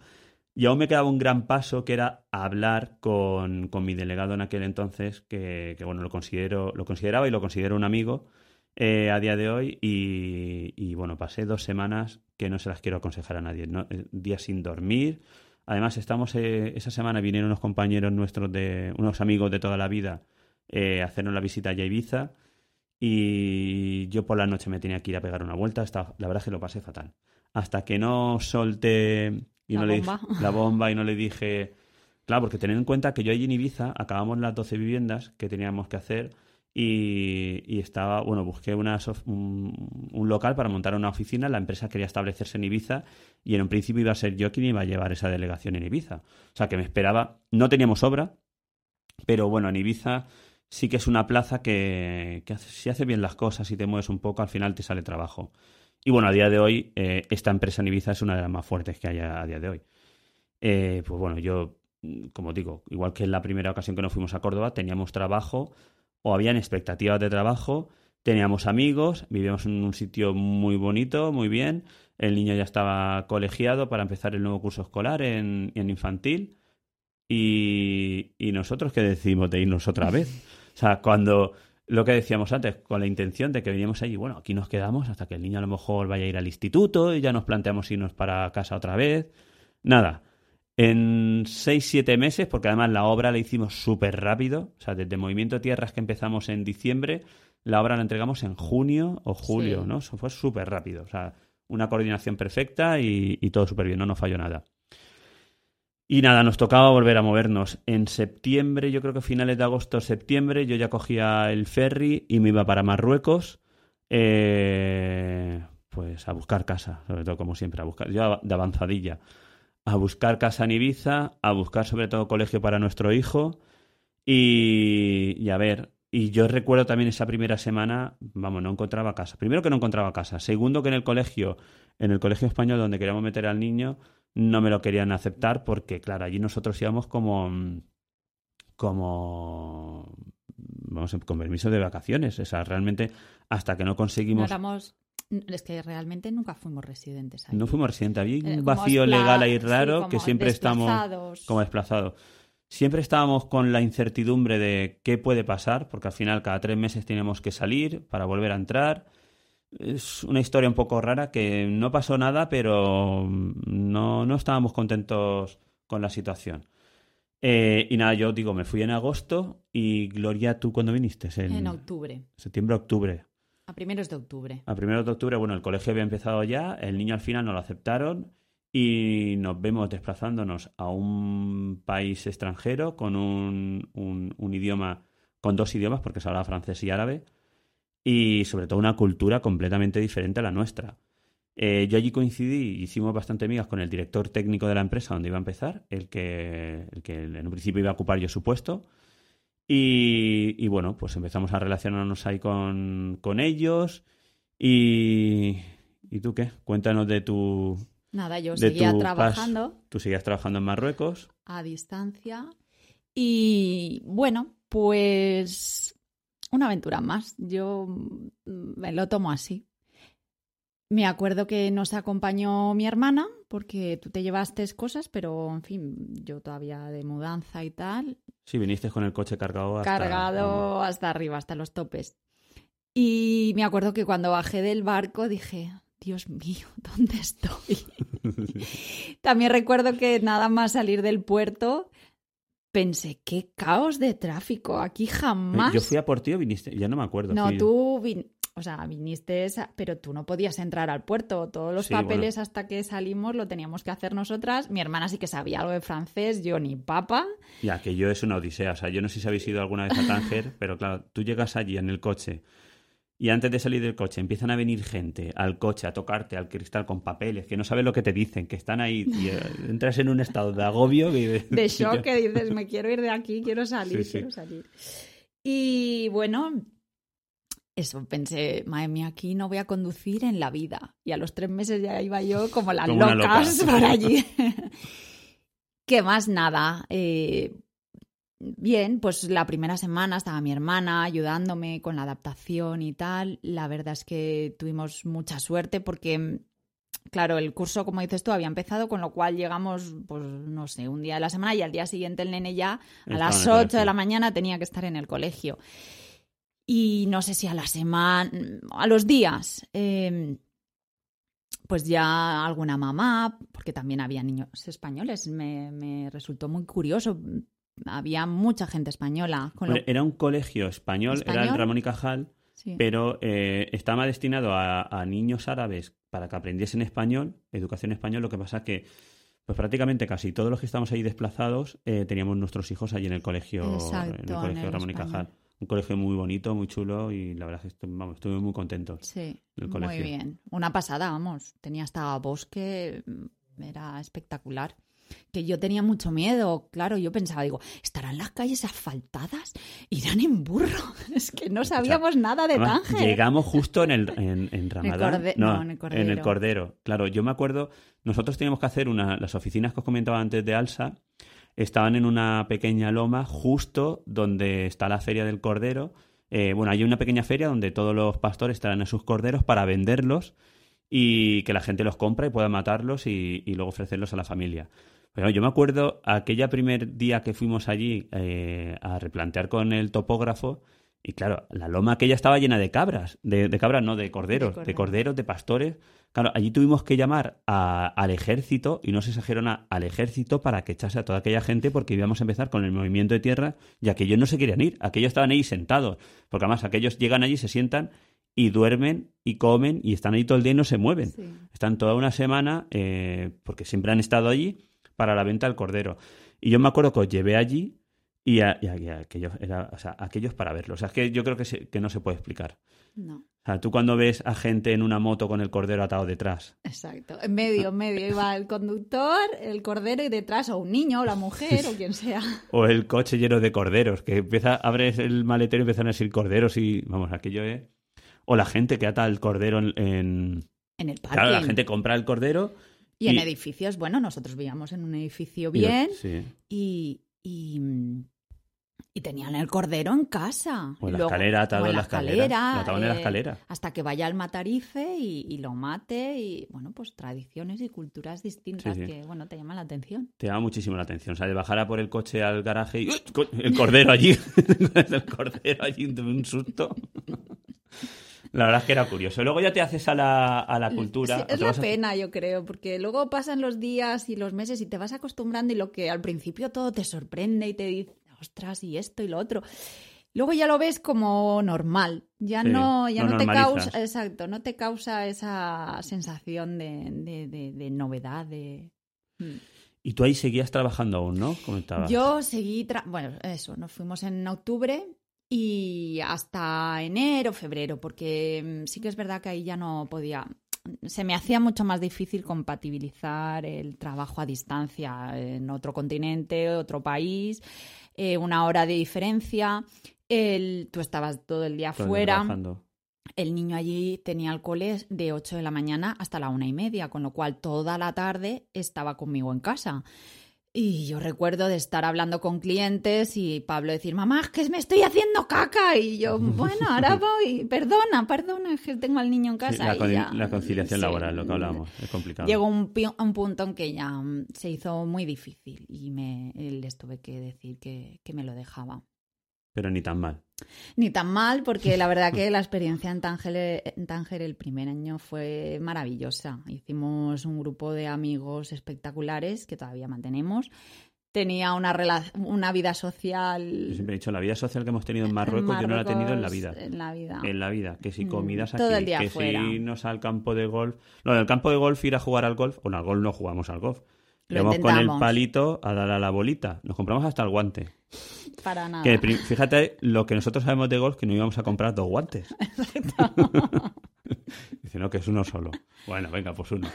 Y aún me quedaba un gran paso que era hablar con, con mi delegado en aquel entonces, que, que, bueno, lo considero, lo consideraba y lo considero un amigo eh, a día de hoy. Y, y, bueno, pasé dos semanas que no se las quiero aconsejar a nadie. ¿no? Eh, días sin dormir. Además, estamos, eh, esa semana vinieron unos compañeros nuestros de, unos amigos de toda la vida, a hacernos la visita a Ibiza y yo por la noche me tenía que ir a pegar una vuelta. Hasta, la verdad es que lo pasé fatal. Hasta que no solté y la, no bomba. Le la bomba y no le dije... Claro, porque tened en cuenta que yo allí en Ibiza acabamos las 12 viviendas que teníamos que hacer y, y estaba, bueno, busqué una, un, un, local para montar una oficina. La empresa quería establecerse en Ibiza y en un principio iba a ser yo quien iba a llevar esa delegación en Ibiza. O sea, que me esperaba, no teníamos obra, pero bueno, en Ibiza sí que es una plaza que, que hace, si hace bien las cosas y te mueves un poco, al final te sale trabajo. Y bueno, a día de hoy, eh, esta empresa en Ibiza es una de las más fuertes que hay a, día de hoy. Eh, pues bueno, yo, como digo, igual que en la primera ocasión que nos fuimos a Córdoba, teníamos trabajo o habían expectativas de trabajo, teníamos amigos, vivíamos en un sitio muy bonito, muy bien. El niño ya estaba colegiado para empezar el nuevo curso escolar en, en infantil. Y, y nosotros que decidimos de irnos otra vez. O sea, cuando lo que decíamos antes, con la intención de que veníamos allí, bueno, aquí nos quedamos hasta que el niño a lo mejor vaya a ir al instituto y ya nos planteamos irnos para casa otra vez. Nada, en seis, siete meses, porque además la obra la hicimos súper rápido, o sea, desde Movimiento Tierras que empezamos en diciembre, la obra la entregamos en junio o julio, Sí. ¿no? Eso fue súper rápido, o sea, una coordinación perfecta y, y todo súper bien, no nos falló nada. Y nada, nos tocaba volver a movernos. En septiembre, yo creo que finales de agosto, septiembre, yo ya cogía el ferry y me iba para Marruecos, eh, pues a buscar casa, sobre todo como siempre, a buscar, yo de avanzadilla, a buscar casa en Ibiza, a buscar sobre todo colegio para nuestro hijo y, y a ver, y yo recuerdo también esa primera semana, vamos, no encontraba casa. Primero que no encontraba casa. Segundo que en el colegio, en el colegio español donde queríamos meter al niño, no me lo querían aceptar porque, claro, allí nosotros íbamos como, como, vamos, con permiso de vacaciones. O sea, realmente hasta que no No conseguimos... éramos Es que realmente nunca fuimos residentes ahí. No fuimos residentes, había Eh, un como vacío legal ahí raro que siempre estamos como desplazados. Siempre estábamos con la incertidumbre de qué puede pasar, porque al final cada tres meses tenemos que salir para volver a entrar. Es una historia un poco rara que no pasó nada, pero no, no estábamos contentos con la situación. Eh, y nada, yo digo, me fui en agosto y Gloria, ¿tú cuándo viniste? En, En octubre, septiembre, octubre. a primeros de octubre. A primeros de octubre, bueno, el colegio había empezado ya, el niño al final no lo aceptaron y nos vemos desplazándonos a un país extranjero con un, un- un idioma, con dos idiomas, porque se habla francés y árabe, y sobre todo una cultura completamente diferente a la nuestra. Eh, yo allí coincidí, hicimos bastante amigas con el director técnico de la empresa donde iba a empezar, el que, el que en un principio iba a ocupar yo su puesto. Y, y bueno, pues empezamos a relacionarnos ahí con, con ellos. Y, ¿Y tú qué? Cuéntanos de tu... Nada, yo seguía tu trabajando Tú seguías trabajando en Marruecos. a distancia y bueno, pues una aventura más. Yo mm, me lo tomo así. Me acuerdo que nos acompañó mi hermana porque tú te llevaste cosas, pero en fin, yo todavía de mudanza y tal, Sí, viniste con el coche cargado hasta... cargado hasta arriba, hasta los topes. Y me acuerdo que cuando bajé del barco dije, Dios mío, ¿dónde estoy? También recuerdo que nada más salir del puerto pensé, qué caos de tráfico, aquí jamás. Yo fui a por ti o viniste, ya no me acuerdo. No, fui- tú, vin- o sea, viniste, esa- pero tú no podías entrar al puerto. Todos los Sí, papeles hasta que salimos lo teníamos que hacer nosotras. Mi hermana sí que sabía algo de francés, yo ni papa. Y aquello es una odisea. O sea, yo no sé si habéis ido alguna vez a Tánger, pero claro, tú llegas allí en el coche y antes de salir del coche empiezan a venir gente al coche a tocarte al cristal con papeles que no sabes lo que te dicen, que están ahí y eh, entras en un estado de agobio. que- de shock que dices, me quiero ir de aquí, quiero salir, Sí, sí. quiero salir. Y bueno, eso pensé, madre mía, aquí no voy a conducir en la vida. Y a los tres meses ya iba yo como las Como locas loca. por allí. ¿Qué más? Nada. eh, bien, pues la primera semana estaba mi hermana ayudándome con la adaptación y tal. La verdad es que tuvimos mucha suerte porque Claro, el curso, como dices tú, había empezado, con lo cual llegamos, pues no sé, un día de la semana y al día siguiente el nene ya a las en el 8 colegio. de la mañana tenía que estar en el colegio. Y no sé si a la semana, a los días, eh, pues ya alguna mamá, porque también había niños españoles, me, me resultó muy curioso. Había mucha gente española. Con lo- Era un colegio español, era el. Ramón y Cajal, sí. pero eh, estaba destinado a, a niños árabes para que aprendiesen español, educación español. Lo que pasa que, pues prácticamente casi todos los que estamos ahí desplazados eh, teníamos nuestros hijos allí en el colegio, en el Exacto, en colegio el Ramón y. Cajal. Un colegio muy bonito, muy chulo y la verdad es que vamos, estuve muy contento. Sí, del muy colegio. bien. Una pasada, vamos. Tenía hasta bosque, mm, era espectacular. Que yo tenía mucho miedo, claro, yo pensaba, digo, ¿estarán las calles asfaltadas? ¿Irán en burro? Es que no sabíamos nada de Tánger. Llegamos justo en el en, en Ramadán. corde- no, en el Cordero. Cordero. Claro, yo me acuerdo, nosotros teníamos que hacer una, las oficinas que os comentaba antes de Alsa, estaban en una pequeña loma justo donde está la feria del Cordero. Eh, bueno, hay una pequeña feria donde todos los pastores traen a sus corderos para venderlos y que la gente los compra y pueda matarlos y, y luego ofrecerlos a la familia. Pero yo me acuerdo aquella primer día que fuimos allí eh, a replantear con el topógrafo y claro, la loma aquella estaba llena de cabras, de, de cabras no, de corderos, de, corderos. corderos, de pastores. Claro, allí tuvimos que llamar a- al ejército, y no se exageraron a- al ejército para que echase a toda aquella gente porque íbamos a empezar con el movimiento de tierra y aquellos no se querían ir, aquellos estaban ahí sentados, porque además aquellos llegan allí, se sientan y duermen y comen y están ahí todo el día y no se mueven. Sí. Están toda una semana, eh, porque siempre han estado allí, para la venta del cordero. Y yo me acuerdo que os llevé allí y, a- y a- y a aquellos, era, o sea, aquellos para verlo. O sea, es que yo creo que, se- que no se puede explicar. No, O sea, tú cuando ves a gente en una moto con el cordero atado detrás, exacto. En medio, en medio iba el conductor, el cordero y detrás o un niño o la mujer o quien sea. o el coche lleno de corderos, que empieza, abres el maletero y empiezan a decir corderos y, vamos, aquello es... O la gente que ata el cordero en... en- En el parque. Claro, la gente compra el cordero Y en edificios, bueno, nosotros vivíamos en un edificio bien sí. y, y, mm, Y tenían el cordero en casa. O en la Luego- escalera, atado en la escalera. Lo ataban en la eh, escalera. Hasta que vaya al matarife y, lo mate. Y bueno, pues tradiciones y culturas distintas Sí, sí. que, bueno, te llaman la atención. Te llama muchísimo la atención. O sea, de bajar a por el coche al garaje y ¡Uy! El cordero allí. el cordero allí, un susto. La verdad es que era curioso. Luego ya te haces a la, a la cultura. Sí, es la a- pena, yo creo, porque luego pasan los días y los meses y te vas acostumbrando y lo que al principio todo te sorprende y te dice, ostras, y esto y lo otro. Luego ya lo ves como normal, ya Sí, no, ya no te causa, exacto, no te causa esa sensación de, de- de- de novedad, de... Mm. Y tú ahí seguías trabajando aún, ¿no? Comentabas. Yo seguí, tra- bueno, eso, nos fuimos en octubre y hasta enero, febrero, porque mm, sí que es verdad que ahí ya no podía, se me hacía mucho más difícil compatibilizar el trabajo a distancia en otro continente, otro país, eh, una hora de diferencia. El, tú estabas todo el día día fuera, trabajando. el niño allí tenía el cole de 8 de la mañana hasta la una y media, con lo cual toda la tarde estaba conmigo en casa. Y yo recuerdo de estar hablando con clientes y Pablo decir, mamá, es que me estoy haciendo caca. Y yo, bueno, ahora voy, perdona, perdona, es que tengo al niño en Sí, casa. la, y con- ya, la conciliación sí. laboral, lo que hablamos. Es complicado. Llegó un, un punto en que ya mm, se hizo muy difícil y me, les tuve que decir que, que me lo dejaba. Pero ni tan mal. Ni tan mal, porque la verdad que la experiencia en Tánger, en Tánger el primer año fue maravillosa. Hicimos un grupo de amigos espectaculares que todavía mantenemos. Tenía una, una vida Yo social. siempre he dicho, la vida social que hemos tenido en en Marruecos, yo no la he tenido en la vida. En la vida. En la vida. Que si Mm, comidas aquí, todo el día que fuera. si irnos al campo de golf. Lo del campo de golf, ir a jugar al golf. Bueno, al golf no jugamos al golf. Lo Íbamos con el palito a dar a la bolita. Nos compramos hasta el guante. Para nada. Que fíjate lo que nosotros sabemos de golf, que no íbamos a comprar dos guantes. Dice, no, que es uno solo. Bueno, venga, pues uno.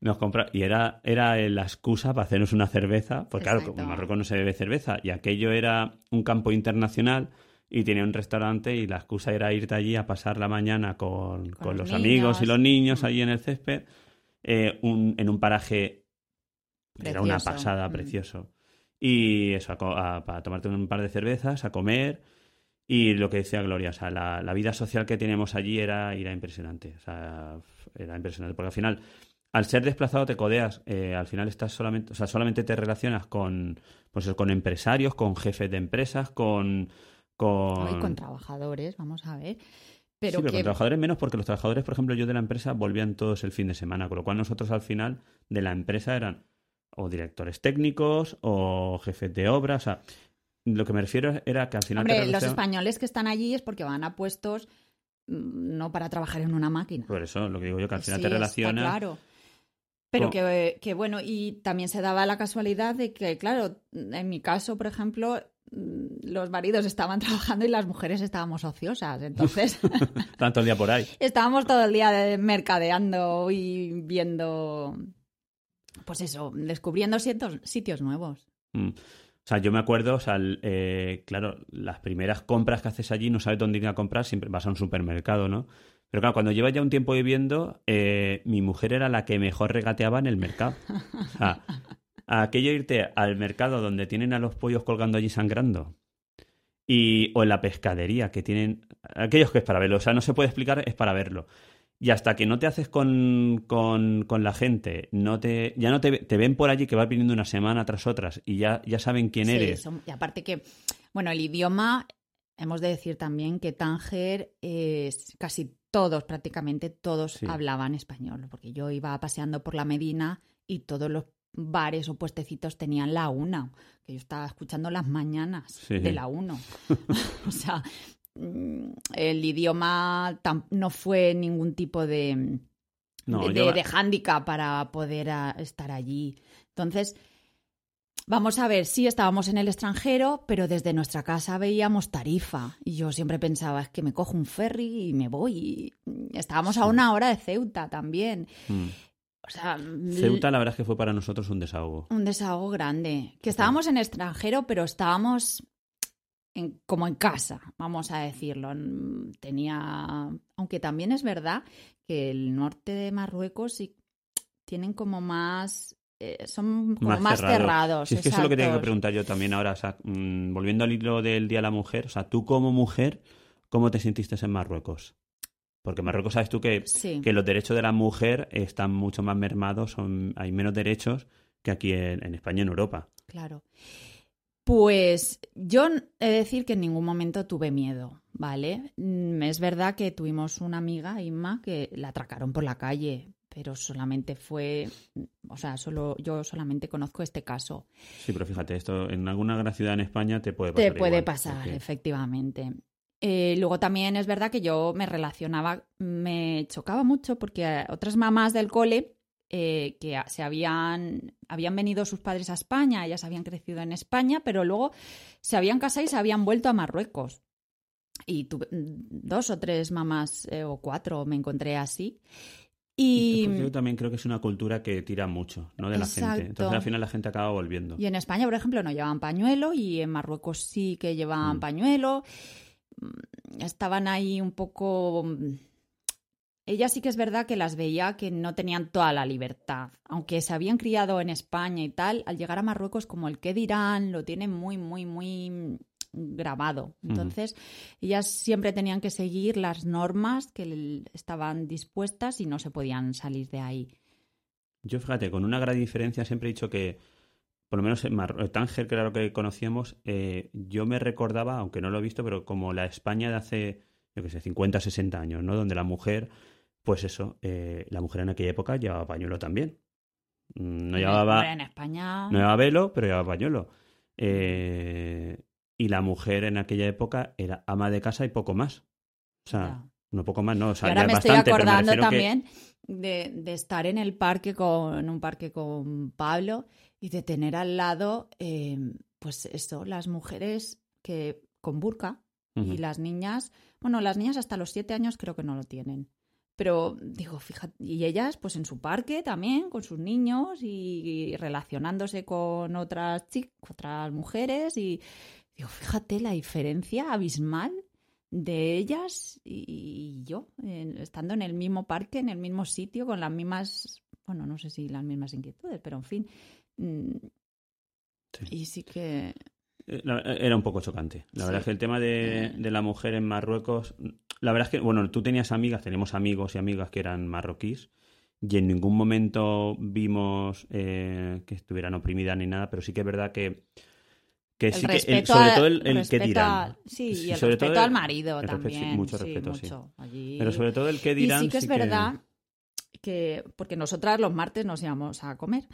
Nos compra y era, era la excusa para hacernos una cerveza, porque claro, Exacto. en Marruecos no se bebe cerveza, y aquello era un campo internacional y tenía un restaurante y la excusa era irte allí a pasar la mañana con, con Con los, los amigos y los niños Mm. allí en el césped, eh, un- en un paraje era una Precioso. pasada, Mm. precioso. Y eso, a a- para tomarte un par de cervezas, a comer. Y lo que decía Gloria, o sea, la, la vida social que teníamos allí era, era impresionante. O sea, era impresionante. Porque al final, al ser desplazado te codeas, eh, al final estás solamente, o sea, solamente te relacionas con, pues, con empresarios, con jefes de empresas, con. con... Ay, con trabajadores, vamos a ver. sí, Pero pero que con trabajadores menos porque los trabajadores, por ejemplo, yo de la empresa volvían todos el fin de semana, con lo cual nosotros al final de la empresa eran o directores técnicos o jefes de obra, o sea, lo que me refiero era que al final te Hombre, los españoles que están allí es porque van a puestos mm, no para trabajar en una máquina. Por eso, lo que digo yo, que al final Sí, te relacionas. claro. Pero con- que, que bueno, y también se daba la casualidad de que, claro, en mi caso, por ejemplo, mm, los maridos estaban trabajando y las mujeres estábamos ociosas. Entonces, tanto el día por ahí. estábamos todo el día de- mercadeando y viendo, pues eso, descubriendo sitios, sitios nuevos. Mm. O sea, yo me acuerdo, o sea, eh, claro, las primeras compras que haces allí no sabes dónde ir a comprar, siempre vas a un supermercado, ¿no? Pero claro, cuando llevas ya un tiempo viviendo, eh, mi mujer era la que mejor regateaba en el mercado. O sea, aquello irte al mercado donde tienen a los pollos colgando allí sangrando. Y, o en la pescadería, que tienen. Aquellos que es para verlo. O sea, no se puede explicar, es para verlo. Y hasta que no te haces con, con, con la gente, no te, ya no te, te ven por allí que vas viniendo una semana tras otras y ya, ya saben quién Sí, eres. son- y aparte que, bueno, el idioma, hemos de decir también que Tánger es casi todos, prácticamente todos Sí. hablaban español, porque yo iba paseando por la Medina y todos los bares o puestecitos tenían la una, que yo estaba escuchando las mañanas Sí. de la uno. o sea, el idioma no fue ningún tipo de, No, de, yo- de, de hándicap para poder ah, estar allí. Entonces, vamos a ver, sí estábamos en el extranjero, pero desde nuestra casa veíamos Tarifa. Y yo siempre pensaba, es que me cojo un ferry y me voy. Y estábamos a una hora de Ceuta también. Mm. O sea, Ceuta, la verdad es que fue para nosotros un desahogo. un desahogo grande. Que estábamos en extranjero, pero estábamos en- como en casa, vamos a decirlo. Mm, Tenía. Aunque también es verdad que el norte de Marruecos sí tienen como más eh, son como más, cerrados. Si es que eso es lo que tengo que preguntar yo también ahora. O sea, mm, volviendo al hilo del Día de la Mujer, o sea, tú como mujer, ¿cómo te sentiste en Marruecos? Porque en Marruecos sabes tú que, que los derechos de la mujer están mucho más mermados, son, hay menos derechos que aquí en, en España y en Europa. Claro. Pues yo he de decir que en ningún momento tuve miedo, ¿vale? Mm, es verdad que tuvimos una amiga, Inma, que la atracaron por la calle, pero solamente fue, o sea, solo yo solamente conozco este caso. Sí, pero fíjate, esto en alguna gran ciudad en España te puede pasar. Te puede pasar, efectivamente. Eh, luego también es verdad que yo me relacionaba, me chocaba mucho porque otras mamás del cole eh, que se habían, habían venido sus padres a España, ellas habían crecido en España, pero luego se habían casado y se habían vuelto a Marruecos. Y tuve dos o tres mamás eh, o cuatro me encontré así. Y... Yo también creo que es una cultura que tira mucho, ¿no? De la gente. Entonces al final la gente acaba volviendo. Y en España, por ejemplo, no llevaban pañuelo y en Marruecos sí que llevaban mm. pañuelo. Mm, estaban ahí un poco ella sí que es verdad que las veía que no tenían toda la libertad. Aunque se habían criado en España y tal, al llegar a Marruecos, como el qué dirán, lo tienen muy, muy, muy grabado. Entonces, ellas siempre tenían que seguir las normas que estaban dispuestas y no se podían salir de ahí. Yo, fíjate, con una gran diferencia siempre he dicho que, por lo menos en Tánger, que era lo que conocíamos, eh, yo me recordaba, aunque no lo he visto, pero como la España de hace, yo qué sé, 50, 60 años, ¿no? Donde la mujer pues eso, eh, la mujer en aquella época llevaba pañuelo también. Mm, no llevaba. En España. No llevaba velo, pero llevaba pañuelo. Eh, y la mujer en aquella época era ama de casa y poco más. O sea, no poco más, no. O sea, ahora me estoy acordando también de, estar en el parque con en un parque con Pablo y de tener al lado, eh, pues eso, las mujeres que con burka y las niñas, bueno, las niñas hasta los siete años creo que no lo tienen. Pero digo, fíjate, y ellas pues en su parque también, con sus niños y, relacionándose con otras chicas, otras mujeres y digo, fíjate la diferencia abismal de ellas y, yo, estando en el mismo parque, en el mismo sitio, con las mismas, bueno, no sé si las mismas inquietudes, pero en fin. Mm, y sí que... Eh, era un poco chocante. La verdad es que el tema de, eh. de la mujer en Marruecos la verdad es que, bueno, tú tenías amigas, tenemos amigos y amigas que eran marroquíes y en ningún momento vimos eh, que estuvieran oprimidas ni nada, pero sí que es verdad que que sí que sobre todo el, que dirán. sí, y el sobre respeto todo al marido también mucho respeto sí, pero sobre todo el que dirán y sí que es verdad que... porque nosotras los martes nos íbamos a comer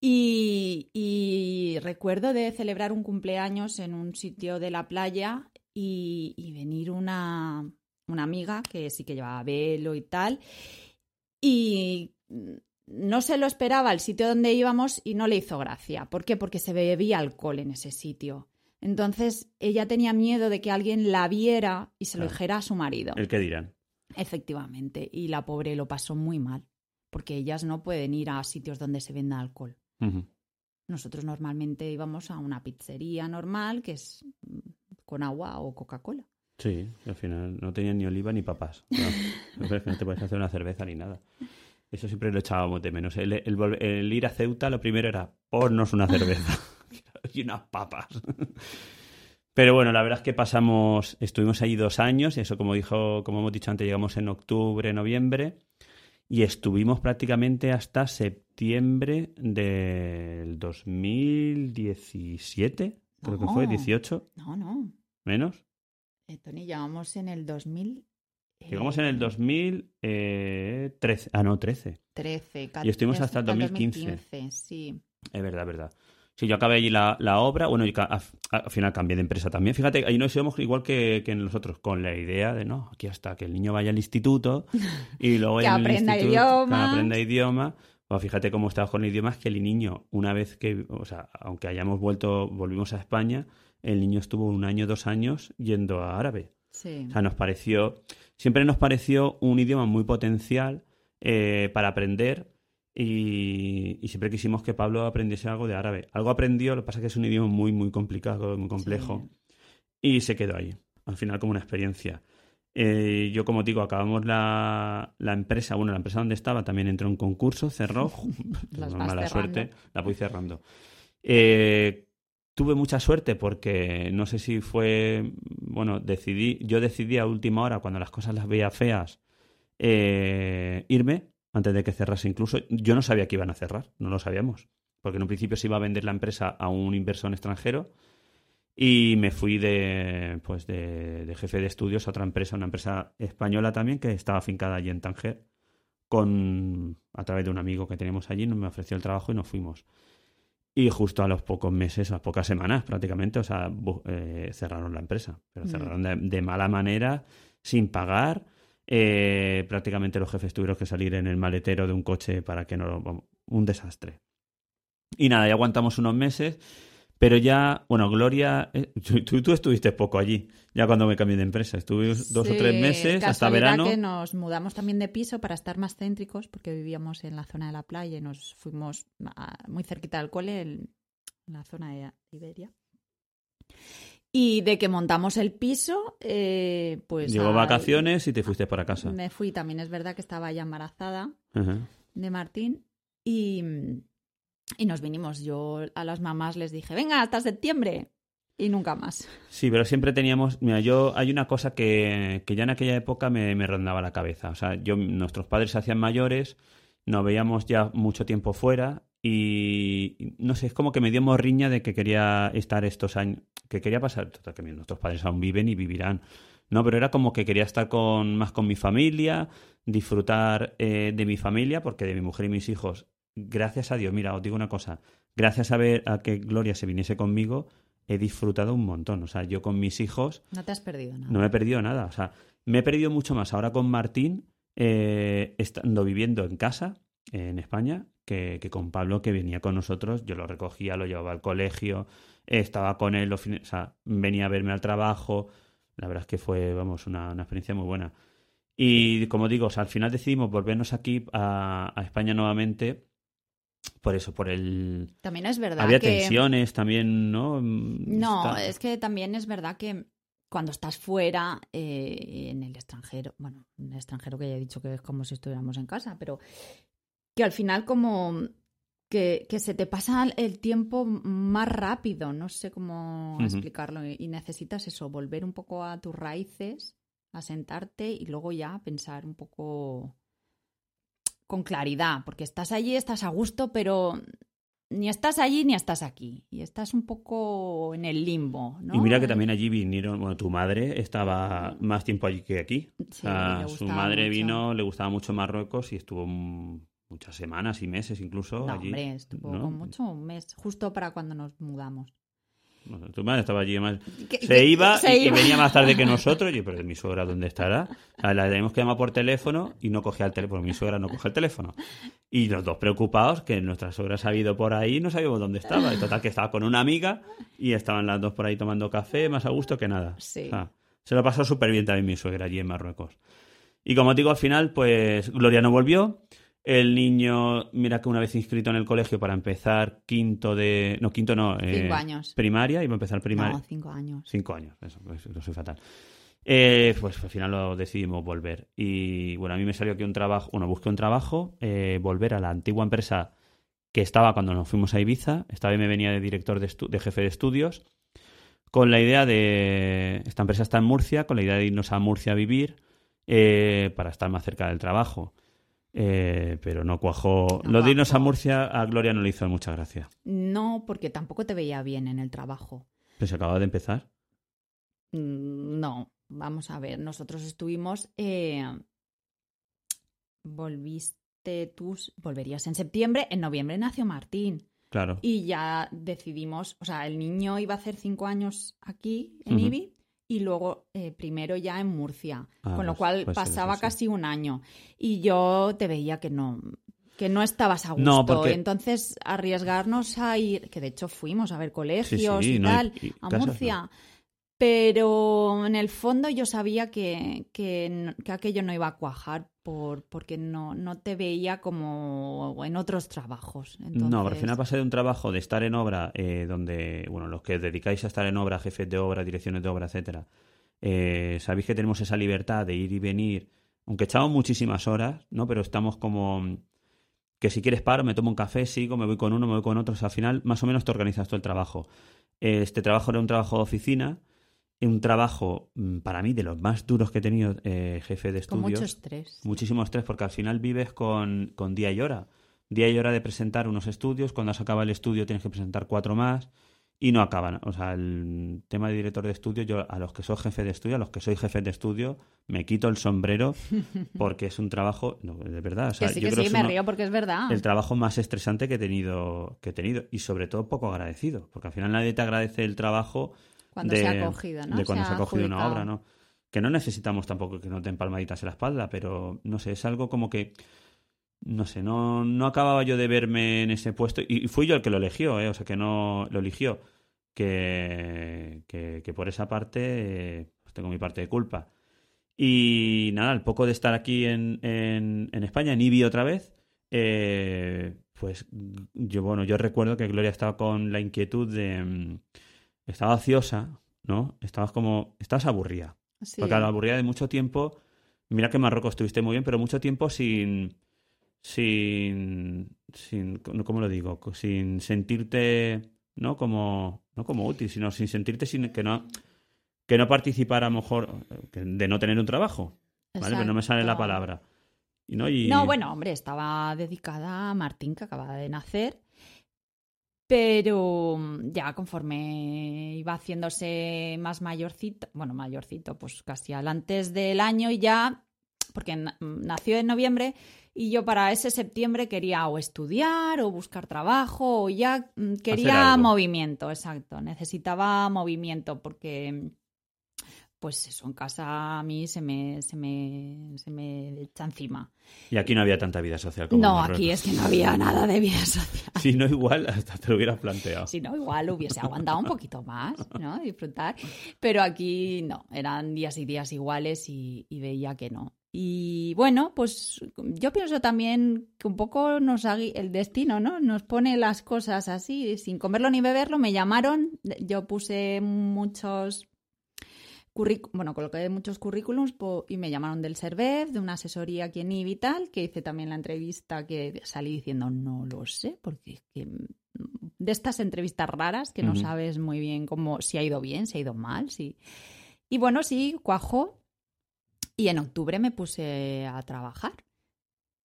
y, y, recuerdo de celebrar un cumpleaños en un sitio de la playa y, y venir una una amiga que sí que llevaba velo y tal. Y no se lo esperaba el sitio donde íbamos y no le hizo gracia. ¿Por qué? Porque se bebía alcohol en ese sitio. Entonces ella tenía miedo de que alguien la viera y se lo dijera a su marido. El que dirán. Efectivamente. Y la pobre lo pasó muy mal. Porque ellas no pueden ir a sitios donde se venda alcohol. Nosotros normalmente íbamos a una pizzería normal que es con agua o Coca-Cola. Sí, al final no tenían ni oliva ni papas. No, no te puedes hacer una cerveza ni nada. Eso siempre lo echábamos de menos. El, ir a Ceuta, lo primero era ponnos una cerveza y unas papas. Pero bueno, la verdad es que pasamos, estuvimos ahí dos años, y eso como dijo, como hemos dicho antes, llegamos en octubre, noviembre, y estuvimos prácticamente hasta septiembre del 2017, creo que fue, 18. No, no. ¿Menos? Eh, Tony, llegamos en el 2000. Llegamos en el 2013. Eh, ah, no, 13. 13, Y estuvimos hasta el 2015. 2015 sí. Es verdad, es verdad. Sí, yo acabé allí la, la obra, bueno, y al final cambié de empresa también. Fíjate, ahí nos íbamos igual que, que nosotros, con la idea de, no, aquí hasta que el niño vaya al instituto y luego que aprenda idioma. Que aprenda idioma. O fíjate cómo estaba con idiomas, que el niño, una vez que, o sea, aunque hayamos vuelto, volvimos a España, el niño estuvo un año, dos años yendo a árabe. Sí. O sea, nos pareció, siempre nos pareció un idioma muy potencial eh, para aprender y, siempre quisimos que Pablo aprendiese algo de árabe. Algo aprendió, lo que pasa es que es un idioma muy, muy complicado, muy complejo y se quedó ahí, al final como una experiencia. Eh, yo, como digo, acabamos la, la, empresa, bueno, la empresa donde estaba también entró en concurso, cerró, mala suerte, la fui cerrando. Eh, tuve mucha suerte porque no sé si fue, bueno, decidí, yo decidí a última hora, cuando las cosas las veía feas, eh, irme antes de que cerrase incluso. Yo no sabía que iban a cerrar, no lo sabíamos, porque en un principio se iba a vender la empresa a un inversor extranjero y me fui de, pues de, jefe de estudios a otra empresa, una empresa española también que estaba afincada allí en Tanger, con, a través de un amigo que teníamos allí, me ofreció el trabajo y nos fuimos. Y justo a los pocos meses, a las pocas semanas prácticamente, o sea, eh, cerraron la empresa. Pero mm. cerraron de, mala manera, sin pagar. Eh, prácticamente los jefes tuvieron que salir en el maletero de un coche para que no... un desastre. Y nada, ya aguantamos unos meses pero ya, bueno, Gloria, eh, tú, estuviste poco allí, ya cuando me cambié de empresa. Estuve dos o tres meses hasta verano. que nos mudamos también de piso para estar más céntricos, porque vivíamos en la zona de la playa y nos fuimos muy cerquita del cole, en la zona de Iberia. Y de que montamos el piso, eh, pues... Llegó vacaciones y te fuiste para casa. Me fui, también es verdad que estaba ya embarazada de Martín y y nos vinimos. Yo a las mamás les dije, venga, hasta septiembre. Y nunca más. Sí, pero siempre teníamos. Mira, yo. Hay una cosa que, que ya en aquella época me, me, rondaba la cabeza. O sea, yo, nuestros padres se hacían mayores, nos veíamos ya mucho tiempo fuera y. No sé, es como que me dio morriña de que quería estar estos años. Que quería pasar. Total, que nuestros padres aún viven y vivirán. No, pero era como que quería estar con, más con mi familia, disfrutar eh, de mi familia, porque de mi mujer y mis hijos gracias a Dios, mira, os digo una cosa, gracias a ver a que Gloria se viniese conmigo, he disfrutado un montón. O sea, yo con mis hijos... No te has perdido nada. No me he perdido nada. O sea, me he perdido mucho más ahora con Martín, eh, estando viviendo en casa, en España, que, con Pablo, que venía con nosotros. Yo lo recogía, lo llevaba al colegio, estaba con él, o sea, venía a verme al trabajo. La verdad es que fue, vamos, una, experiencia muy buena. Y como digo, al final decidimos volvernos aquí a España nuevamente por eso, por el... También es verdad Había tensiones también, ¿no? No, es que también es verdad que cuando estás fuera, eh, en el extranjero, bueno, en el extranjero que ya he dicho que es como si estuviéramos en casa, pero que al final como que, que se te pasa el tiempo más rápido, no sé cómo explicarlo, y necesitas eso, volver un poco a tus raíces, a sentarte y luego ya pensar un poco con claridad, porque estás allí, estás a gusto, pero ni estás allí ni estás aquí. Y estás un poco en el limbo. ¿no? Y mira que también allí vinieron, bueno, tu madre estaba más tiempo allí que aquí. su madre vino, le gustaba mucho Marruecos y estuvo muchas semanas y meses incluso no, allí. Hombre, estuvo con mucho un mes, justo para cuando nos mudamos tu madre estaba allí más. Se iba, y, venía más tarde que nosotros. Y pero mi suegra, ¿dónde estará? la tenemos que llamar por teléfono y no cogía el teléfono. Mi suegra no coge el teléfono. Y los dos preocupados que nuestra suegra se ha ido por ahí y no sabíamos dónde estaba. Y total, que estaba con una amiga y estaban las dos por ahí tomando café, más a gusto que nada. se lo pasó súper bien también mi suegra allí en Marruecos. Y como digo, al final, pues Gloria no volvió. El niño, mira que una vez inscrito en el colegio para empezar quinto de. No, quinto no. Eh, cinco años. Primaria, iba a empezar primaria. No, cinco años. Cinco años, eso, eso soy fatal. Eh, pues al final lo decidimos volver. Y bueno, a mí me salió aquí un trabajo, bueno, busqué un trabajo, eh, volver a la antigua empresa que estaba cuando nos fuimos a Ibiza. Esta vez me venía de director de, de jefe de estudios, con la idea de. Esta empresa está en Murcia, con la idea de irnos a Murcia a vivir para estar más cerca del trabajo. Eh, pero no cuajó. Lo de irnos a Murcia a Gloria no le hizo mucha gracia. No, porque tampoco te veía bien en el trabajo. ¿Pero se acaba de empezar? Mm, no, vamos a ver. Nosotros estuvimos. Eh, volviste tú, volverías en septiembre. En noviembre nació Martín. Claro. Y ya decidimos, o sea, el niño iba a hacer cinco años aquí en Ibi y luego eh, primero ya en Murcia, ah, con lo pues, cual pues pasaba casi un año y yo te veía que no que no estabas a gusto, entonces arriesgarnos a ir, que de hecho fuimos a ver colegios y tal, a Murcia, pero en el fondo yo sabía que, que, aquello no iba a cuajar por, porque no, no te veía como en otros trabajos. No, al final pasé de un trabajo de estar en obra, eh, donde, bueno, los que dedicáis a estar en obra, jefes de obra, direcciones de obra, etcétera, Eh, sabéis que tenemos esa libertad de ir y venir, aunque echamos muchísimas horas, ¿no? Pero estamos como que si quieres paro, me tomo un café, sigo, me voy con uno, me voy con otro. O sea, al final, más o menos te organizas todo el trabajo. Este trabajo era un trabajo de oficina, un trabajo mm, para mí de los más duros que he tenido eh, jefe de estudios. Con mucho estrés. Muchísimo estrés, porque al final vives con, con día y hora. Día y hora de presentar unos estudios, cuando has acabado el estudio tienes que presentar cuatro más y no acaban. O sea, el tema de director de estudio, yo a los que soy jefe de estudio, a los que soy jefe de estudio, me quito el sombrero porque es un trabajo, no, de verdad. O sea, que sí, yo que creo sí, es me uno- río porque es verdad. el trabajo más estresante que he tenido que he tenido y sobre todo poco agradecido porque al final nadie te agradece el trabajo Cuando de, se ha cogido, ¿no? de cuando se ha cogido una obra no que no necesitamos tampoco que nos den palmaditas en la espalda pero no sé es algo como que no sé no no acababa yo de verme en ese puesto. Y, y fui yo el que lo eligió ¿eh? o sea que no lo eligió. Que que, que por esa parte eh, pues tengo mi parte de culpa. Y nada, al poco de estar aquí en, en, en España, en IBI otra vez, eh, pues yo, bueno, yo recuerdo que Gloria estaba con la inquietud de... Estaba ociosa, ¿no? Estabas como... Estabas aburrida. Sí. Porque a la aburrida de mucho tiempo... Mira que en Marruecos estuviste muy bien, pero mucho tiempo sin... Sin... sin ¿Cómo lo digo? Sin sentirte... ¿No? Como... No como útil, sino sin sentirte sin que no que no participara a lo mejor eh, de no tener un trabajo, ¿vale? Pero no me sale la palabra. Y no, y... No, bueno, hombre, estaba dedicada a Martín, que acababa de nacer. Pero mm, ya conforme iba haciéndose más mayorcito, bueno, mayorcito, pues casi al antes del año y ya, porque na- nació en noviembre y yo para ese septiembre quería o estudiar o buscar trabajo o ya mm, quería movimiento, exacto, necesitaba movimiento porque mm, pues eso, en casa a mí se me, se me, se me echa encima. y aquí no había tanta vida social como No, aquí es que no había nada de vida social. Si no, igual hasta te lo hubieras planteado. Si no, igual hubiese aguantado un poquito más, ¿no? Disfrutar. Pero aquí no, eran días y días iguales y, y veía que no. Y bueno, pues yo pienso también que un poco nos el destino, ¿no? Nos pone las cosas así, sin comerlo ni beberlo. Me llamaron, yo puse muchos bueno, coloqué muchos currículums y me llamaron del Servet, de una asesoría aquí en IBI y tal, que hice también la entrevista que salí diciendo no lo sé, porque es que mm, de estas entrevistas raras que no sabes muy bien cómo si ha ido bien, si ha ido mal, si y bueno, sí, cuajó y en octubre me puse a trabajar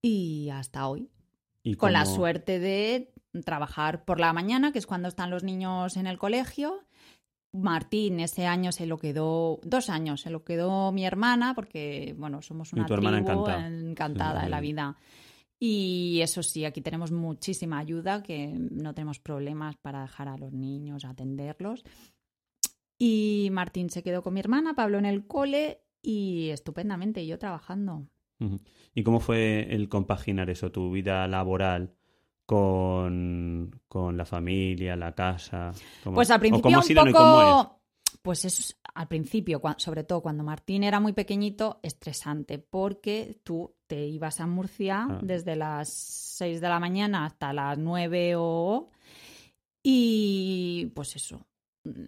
y hasta hoy. Y con la suerte de trabajar por la mañana, que es cuando están los niños en el colegio. Martín ese año se lo quedó, dos años se lo quedó mi hermana, porque, bueno, somos una tribu encantada. encantada Sí, de la vida. Y eso sí, aquí tenemos muchísima ayuda, que no tenemos problemas para dejar a los niños, atenderlos. Y Martín se quedó con mi hermana, Pablo en el cole y estupendamente, y yo trabajando. ¿Y cómo fue el compaginar eso, tu vida laboral con, con la familia, la casa? ¿Cómo- Pues al principio cómo ha un sido, no, y cómo es? poco... Pues es al principio, sobre todo cuando Martín era muy pequeñito, estresante, porque tú te ibas a Murcia Ah. desde las 6 de la mañana hasta las 9 o... Y pues eso, mm,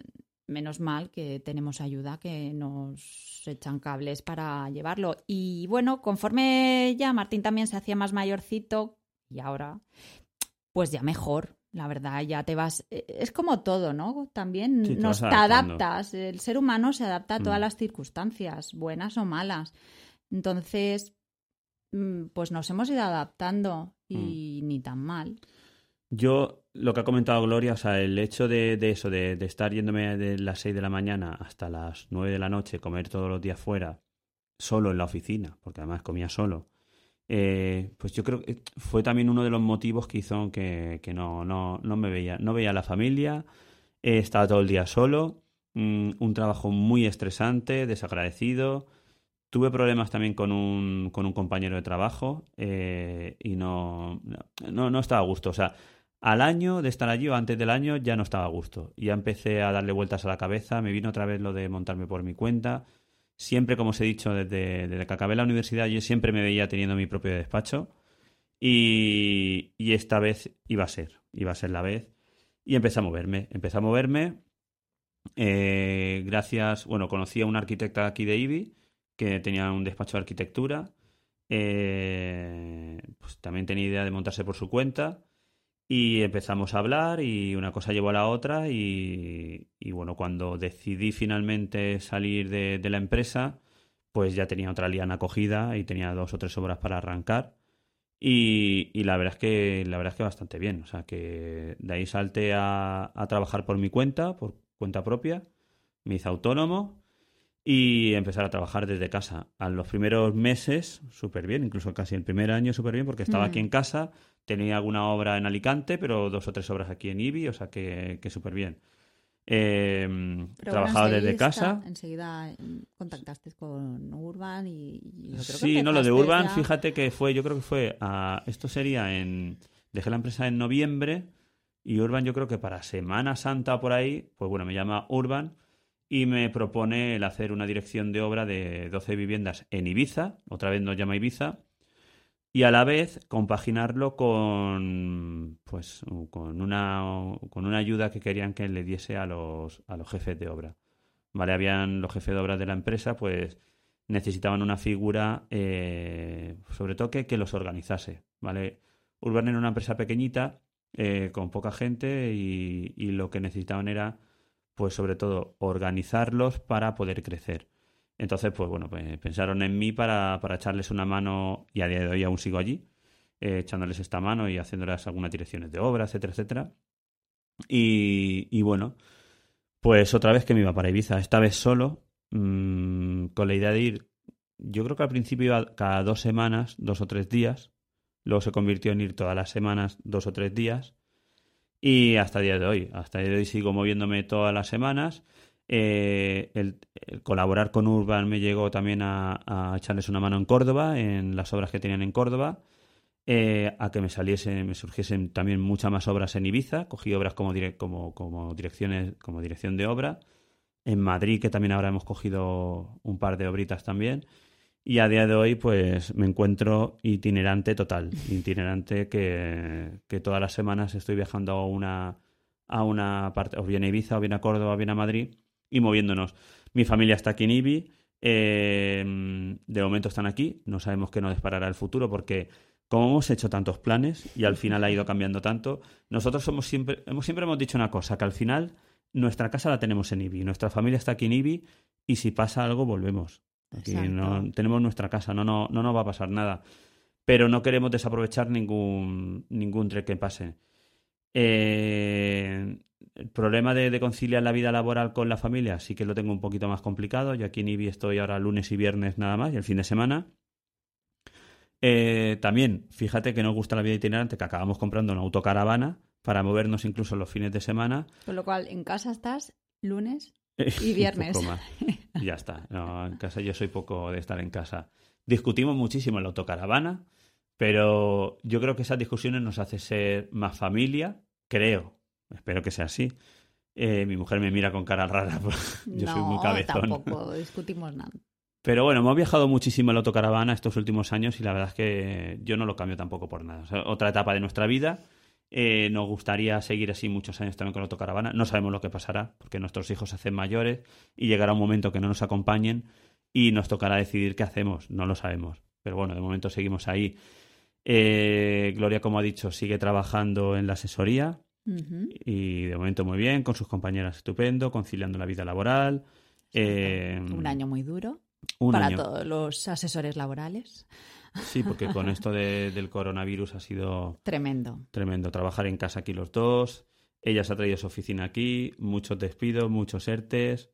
menos mal que tenemos ayuda, que nos echan cables para llevarlo. Y bueno, conforme ya Martín también se hacía más mayorcito, y ahora, pues ya mejor. La verdad, ya te vas. eh, Es como todo, ¿no? También Sí, te nos te adaptas. El ser humano se adapta a todas Mm. las circunstancias, buenas o malas. Entonces, mm, pues nos hemos ido adaptando Mm. y ni tan mal. Yo, lo que ha comentado Gloria, o sea, el hecho de, de eso, de, de estar yéndome de las 6 de la mañana hasta las 9 de la noche, comer todos los días fuera, solo en la oficina, porque además comía solo, eh, pues yo creo que fue también uno de los motivos que hizo que, no, no, no me veía, no veía a la familia, eh, estaba todo el día solo, mm, un trabajo muy estresante, desagradecido. Tuve problemas también con un, con un compañero de trabajo eh, y no, no, no estaba a gusto. O sea, al año de estar allí o antes del año ya no estaba a gusto. Ya empecé a darle vueltas a la cabeza, me vino otra vez lo de montarme por mi cuenta. Siempre, como os he dicho, desde, que acabé la universidad, yo siempre me veía teniendo mi propio despacho. Y, y esta vez iba a ser, iba a ser la vez. Y empecé a moverme, empecé a moverme. Eh, gracias, bueno, conocí a una arquitecta aquí de IBI que tenía un despacho de arquitectura. Eh, pues también tenía idea de montarse por su cuenta. Y empezamos a hablar y una cosa llevó a la otra y, y bueno, cuando decidí finalmente salir de, de, la empresa, pues ya tenía otra liana acogida y tenía dos o tres obras para arrancar. Y, y, la verdad es que la verdad es que bastante bien. O sea que de ahí salté a, a trabajar por mi cuenta, por cuenta propia, me hice autónomo y empezar a trabajar desde casa. A los primeros meses, súper bien, incluso casi el primer año súper bien, porque estaba mm. aquí en casa, tenía alguna obra en Alicante, pero dos o tres obras aquí en Ibi, o sea que, que súper bien. Eh, trabajaba desde casa. Enseguida contactaste con Urban y... y yo creo sí, no, lo de Urban, ya... fíjate que fue, yo creo que fue, a, esto sería en... Dejé la empresa en noviembre y Urban yo creo que para Semana Santa por ahí, pues bueno, me llama Urban y me propone el hacer una dirección de obra de 12 viviendas en Ibiza, otra vez nos llama Ibiza, y a la vez compaginarlo con pues con una con una ayuda que querían que le diese a los a los jefes de obra vale habían los jefes de obra de la empresa pues necesitaban una figura eh, sobre todo que, que, los organizase vale Urban era una empresa pequeñita eh, con poca gente y, y lo que necesitaban era pues sobre todo organizarlos para poder crecer entonces, pues bueno, pues pensaron en mí para, para echarles una mano, y a día de hoy aún sigo allí, eh, echándoles esta mano y haciéndoles algunas direcciones de obra, etcétera, etcétera. Y, bueno, pues otra vez que me iba para Ibiza, esta vez solo, mmm, con la idea de ir, yo creo que al principio iba cada dos semanas, dos o tres días, luego se convirtió en ir todas las semanas, dos o tres días, y hasta día de hoy, hasta día de hoy sigo moviéndome todas las semanas eh, el, el, colaborar con Urban me llegó también a, a, echarles una mano en Córdoba, en las obras que tenían en Córdoba, eh, a que me saliesen, me surgiesen también muchas más obras en Ibiza. Cogí obras como, dire, como, como, direcciones, como dirección de obra. En Madrid, que también ahora hemos cogido un par de obritas también. Y a día de hoy, pues me encuentro itinerante total. Itinerante que, que todas las semanas estoy viajando a una, a una parte, o bien a Ibiza, o bien a Córdoba, o bien a Madrid y moviéndonos. Mi familia está aquí en IBI, eh, de momento están aquí, no sabemos qué nos disparará el futuro porque como hemos hecho tantos planes y al final ha ido cambiando tanto, nosotros somos siempre, hemos, siempre hemos dicho una cosa, que al final nuestra casa la tenemos en IBI, nuestra familia está aquí en IBI y si pasa algo volvemos. Aquí no, tenemos nuestra casa, no, no, no nos va a pasar nada. Pero no queremos desaprovechar ningún, ningún trek que pase. Eh, el problema de, de, conciliar la vida laboral con la familia sí que lo tengo un poquito más complicado. Yo aquí en IBI estoy ahora lunes y viernes nada más y el fin de semana. Eh, también, fíjate que nos gusta la vida itinerante, que acabamos comprando una autocaravana para movernos incluso los fines de semana. Con lo cual, en casa estás lunes y viernes. ya está. No, en casa yo soy poco de estar en casa. Discutimos muchísimo en la autocaravana, pero yo creo que esas discusiones nos hacen ser más familia, creo, Espero que sea así. Eh, mi mujer me mira con cara rara, yo no, soy muy cabezón. tampoco discutimos nada. Pero bueno, hemos viajado muchísimo en la autocaravana estos últimos años y la verdad es que yo no lo cambio tampoco por nada. O sea, otra etapa de nuestra vida. Eh, nos gustaría seguir así muchos años también con la autocaravana. No sabemos lo que pasará porque nuestros hijos se hacen mayores y llegará un momento que no nos acompañen y nos tocará decidir qué hacemos. No lo sabemos. Pero bueno, de momento seguimos ahí. Eh, Gloria, como ha dicho, sigue trabajando en la asesoría Uh -huh. Y de momento muy bien, con sus compañeras estupendo, conciliando la vida laboral. Eh, un año muy duro para año. todos los asesores laborales. Sí, porque con esto de, del coronavirus ha sido tremendo. Tremendo. Trabajar en casa aquí los dos. Ella se ha traído su oficina aquí, muchos despidos, muchos ERTES.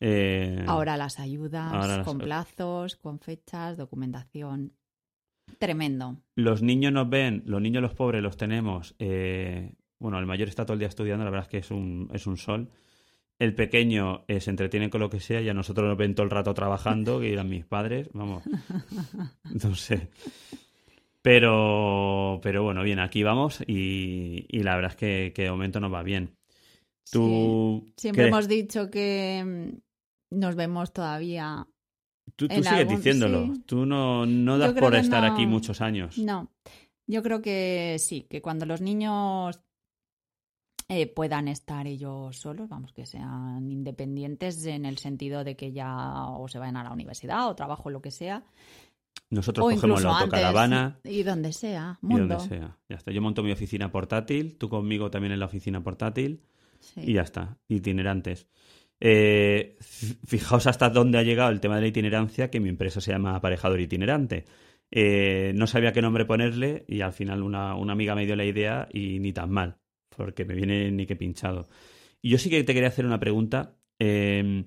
Eh, ahora las ayudas, ahora las... con plazos, con fechas, documentación. Tremendo. Los niños nos ven, los niños los pobres los tenemos eh, bueno, el mayor está todo el día estudiando, la verdad es que es un, es un sol. El pequeño eh, se entretiene con lo que sea y a nosotros nos ven todo el rato trabajando, que eran mis padres, vamos. No sé. Pero, pero bueno, bien, aquí vamos y, y la verdad es que, que, de momento nos va bien. Tú, sí. Siempre hemos dicho que mm, nos vemos todavía. Tú, tú sigues algún... diciéndolo. Sí. Tú no, no das por estar no... aquí muchos años. No. Yo creo que sí, que cuando los niños eh, puedan estar ellos solos, vamos, que sean independientes en el sentido de que ya o se vayan a la universidad o trabajo, lo que sea. Nosotros o cogemos la autocaravana. antes, y donde sea, Y mundo. donde sea. Ya está. Yo monto mi oficina portátil, tú conmigo también en la oficina portátil Sí. y ya está. Itinerantes. Eh, fijaos hasta dónde ha llegado el tema de la itinerancia, que mi empresa se llama Aparejador Itinerante. Eh, no sabía qué nombre ponerle y al final una, una amiga me dio la idea y ni tan mal, porque me viene ni que pinchado. Y yo sí que te quería hacer una pregunta. eh,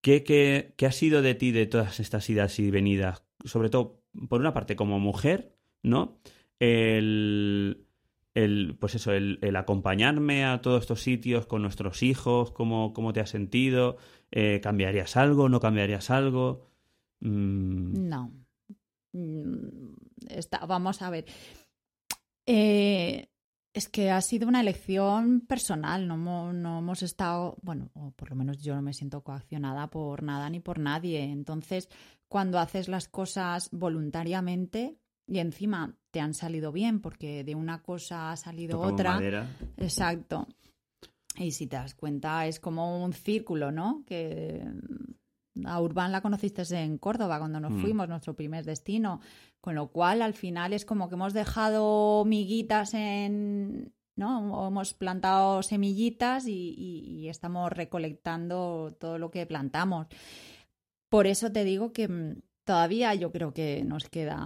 ¿qué, qué, qué ha sido de ti de todas estas idas y venidas? Sobre todo, por una parte, como mujer, ¿no? El, el, pues eso, el, acompañarme a todos estos sitios con nuestros hijos, cómo, cómo te has sentido, Eh, ¿cambiarías algo, no cambiarías algo? Mm, No. Mm, está- vamos a ver. Eh, es que ha sido una elección personal. No, no hemos estado, bueno, o por lo menos yo no me siento coaccionada por nada ni por nadie. Entonces, cuando haces las cosas voluntariamente y encima te han salido bien, porque de una cosa ha salido tocamos otra. madera. Exacto. Y si te das cuenta, es como un círculo, ¿no? Que mm, a Urban la conociste en Córdoba cuando nos Mm. fuimos, nuestro primer destino. Con lo cual, al final es como que hemos dejado miguitas en. ¿No? O Hemos plantado semillitas y, y- y estamos recolectando todo lo que plantamos. Por eso te digo que mm, todavía yo creo que nos queda.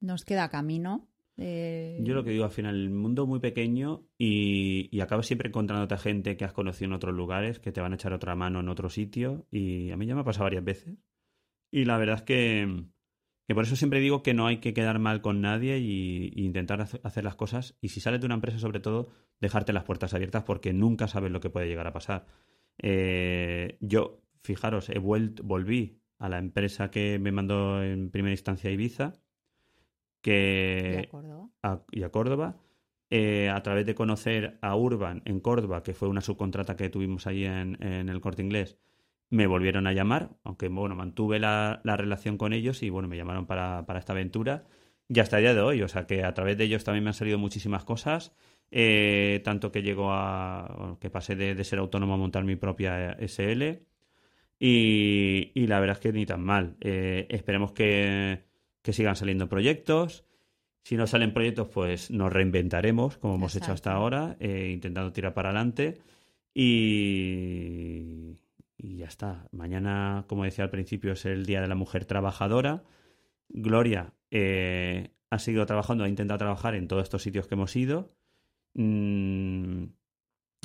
Nos queda camino. eh, Yo lo que digo al final, el mundo muy pequeño y, y acabas siempre encontrándote a gente que has conocido en otros lugares, que te van a echar otra mano en otro sitio y a mí ya me ha pasado varias veces. Y la verdad es que, que por eso siempre digo que no hay que quedar mal con nadie y, intentar hace- hacer las cosas y si sales de una empresa sobre todo, dejarte las puertas abiertas porque nunca sabes lo que puede llegar a pasar. Eh, yo, fijaros, he vuelto, volví a la empresa que me mandó en primera instancia Ibiza, que acuerdo. a- y a Córdoba, eh, a través de conocer a Urban en Córdoba, que fue una subcontrata que tuvimos allí en, en el Corte Inglés, me volvieron a llamar, aunque bueno, mantuve la, la relación con ellos y bueno, me llamaron para, para esta aventura y hasta el día de hoy, o sea que a través de ellos también me han salido muchísimas cosas, eh, tanto que llegó a, que pasé de, de ser autónomo a montar mi propia SL y, y la verdad es que ni tan mal. Eh, esperemos que, que sigan saliendo proyectos. Si no salen proyectos, pues nos reinventaremos, como hemos hecho hasta ahora, eh, intentando tirar para adelante. Y, y ya está. Mañana, como decía al principio, es el Día de la Mujer Trabajadora. Gloria eh, ha seguido trabajando, ha intentado trabajar en todos estos sitios que hemos ido. Mm,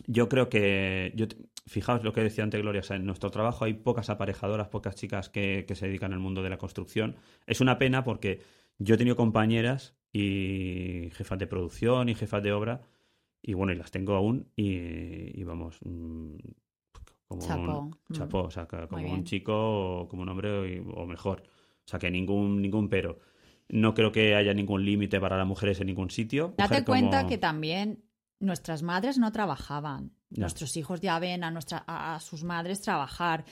yo creo que, yo, fijaos lo que decía antes Gloria, o sea, en nuestro trabajo hay pocas aparejadoras, pocas chicas que, que se dedican al mundo de la construcción. Es una pena porque yo he tenido compañeras y jefas de producción y jefas de obra, y bueno, y las tengo aún, y, y vamos, mm, como Chapó. un Mm. chapó, o sea, como un chico o como un hombre o, o mejor. O sea, que ningún, ningún pero. No creo que haya ningún límite para las mujeres en ningún sitio. Date Mujer cuenta como- que también nuestras madres no trabajaban. Nuestros hijos ya ven a, nuestra, a, sus madres trabajar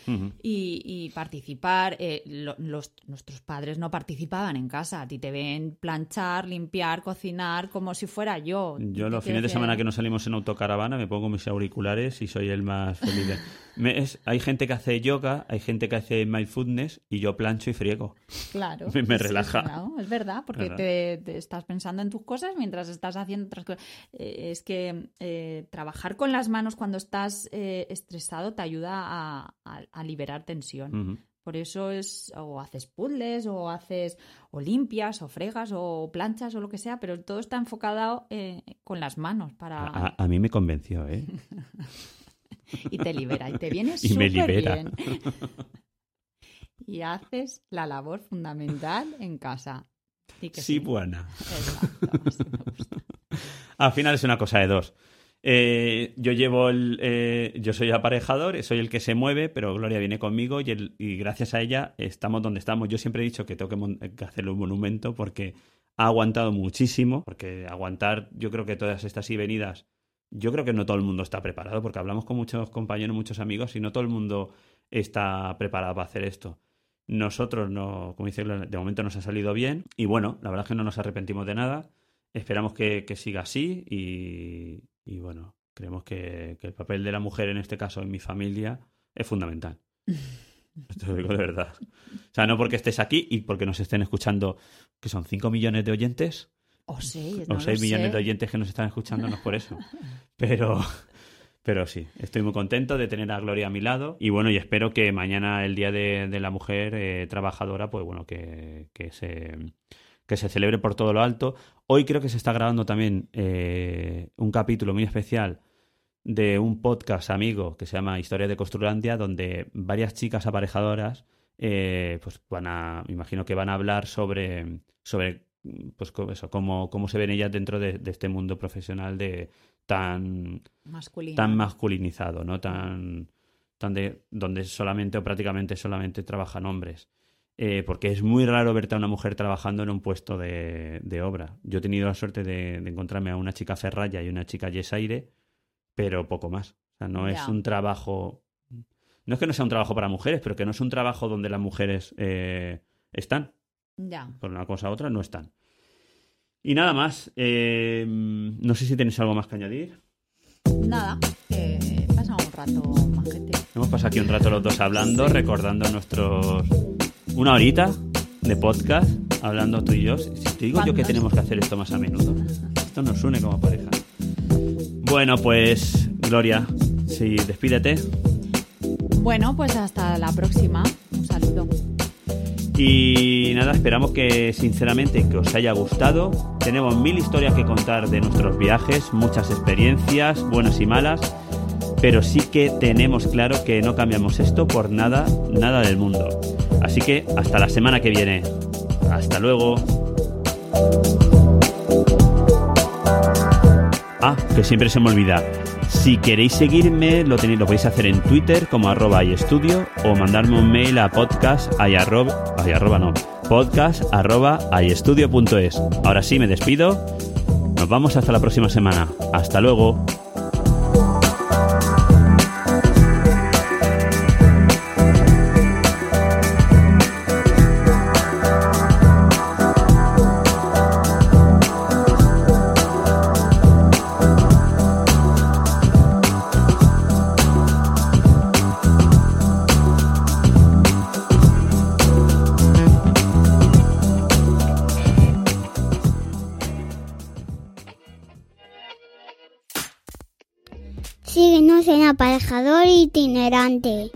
y, y participar. Eh, lo- los, nuestros padres no participaban en casa. A ti te ven planchar, limpiar, cocinar, como si fuera yo. Yo los fines de semana que nos salimos en autocaravana me pongo mis auriculares y soy el más feliz. de- Me- es- hay gente que hace yoga, hay gente que hace mindfulness y yo plancho y friego. Claro. Me- me sí, sí, relaja. claro, es verdad, porque ¿Verdad? Te, te estás pensando en tus cosas mientras estás haciendo otras cosas. Eh, es que eh, trabajar con las manos cuando estás eh, estresado te ayuda a, a- a liberar tensión. Por eso es, o haces puzzles, o haces, o limpias, o fregas, o planchas, o lo que sea, pero todo está enfocado eh, con las manos para a, mí me convenció, ¿eh? y te libera, y te viene súper bien. Y haces la labor fundamental en casa. Sí, que Sí, sí. buena. Exacto, así me gusta. Al final es una cosa de dos. Eh, yo llevo el. eh, yo soy aparejador, soy el que se mueve, pero Gloria viene conmigo y, gracias a ella estamos donde estamos. Yo siempre he dicho que tengo que, hacerle un monumento porque ha aguantado muchísimo. Porque aguantar, yo creo que todas estas y venidas, yo creo que no todo el mundo está preparado, porque hablamos con muchos compañeros, muchos amigos, y no todo el mundo está preparado para hacer esto. Nosotros no, como dice de momento nos ha salido bien y bueno, la verdad es que no nos arrepentimos de nada. esperamos que siga así y, y bueno, creemos que, que el papel de la mujer en este caso en mi familia es fundamental. Te lo digo de verdad. O sea, no porque estés aquí y porque nos estén escuchando, que son 5 millones de oyentes, O seis, o no 6 lo millones sé. de oyentes que nos están escuchando, no es por eso. Pero, pero sí, estoy muy contento de tener a Gloria a mi lado. Y bueno, y espero que mañana, el Día de, de la Mujer eh, Trabajadora, pues bueno, que, que se que se celebre por todo lo alto. Hoy creo que se está grabando también eh, un capítulo muy especial de un podcast amigo que se llama Historia de Costrulandia, donde varias chicas aparejadoras eh, pues van a, me imagino que van a hablar sobre, sobre pues eso, cómo, cómo se ven ellas dentro de, de este mundo profesional de tan, Masculino. tan masculinizado, ¿no? Tan, tan de, donde solamente o prácticamente solamente trabajan hombres. Eh, porque es muy raro verte a una mujer trabajando en un puesto de, de obra. Yo he tenido la suerte de, de encontrarme a una chica ferralla y una chica yesaire, pero poco más. O sea, no es un trabajo. No es que no sea un trabajo para mujeres, pero que no es un trabajo donde las mujeres eh, están. Ya. Por una cosa u otra no están. Y nada más. eh, no sé si tenéis algo más que añadir. Nada, que pasa un rato majete. Hemos pasado aquí un rato los dos hablando, recordando nuestros. Una horita de podcast, hablando tú y yo. Si te digo yo que tenemos que hacer esto más a menudo, esto nos une como pareja. Bueno, pues, Gloria, sí, despídete. Bueno, pues hasta la próxima. Un saludo. Y nada, esperamos que sinceramente que os haya gustado. Tenemos mil historias que contar de nuestros viajes, muchas experiencias, buenas y malas, pero sí que tenemos claro que no cambiamos esto por nada, nada del mundo. Así que hasta la semana que viene. Hasta luego. Ah, que siempre se me olvida. Si queréis seguirme, lo, tenéis, lo podéis hacer en Twitter como arroba estudio o mandarme un mail a podcast ay, arroba, ayestudio.es. Ahora sí, me despido. Nos vamos hasta la próxima semana. Hasta luego. Itinerante.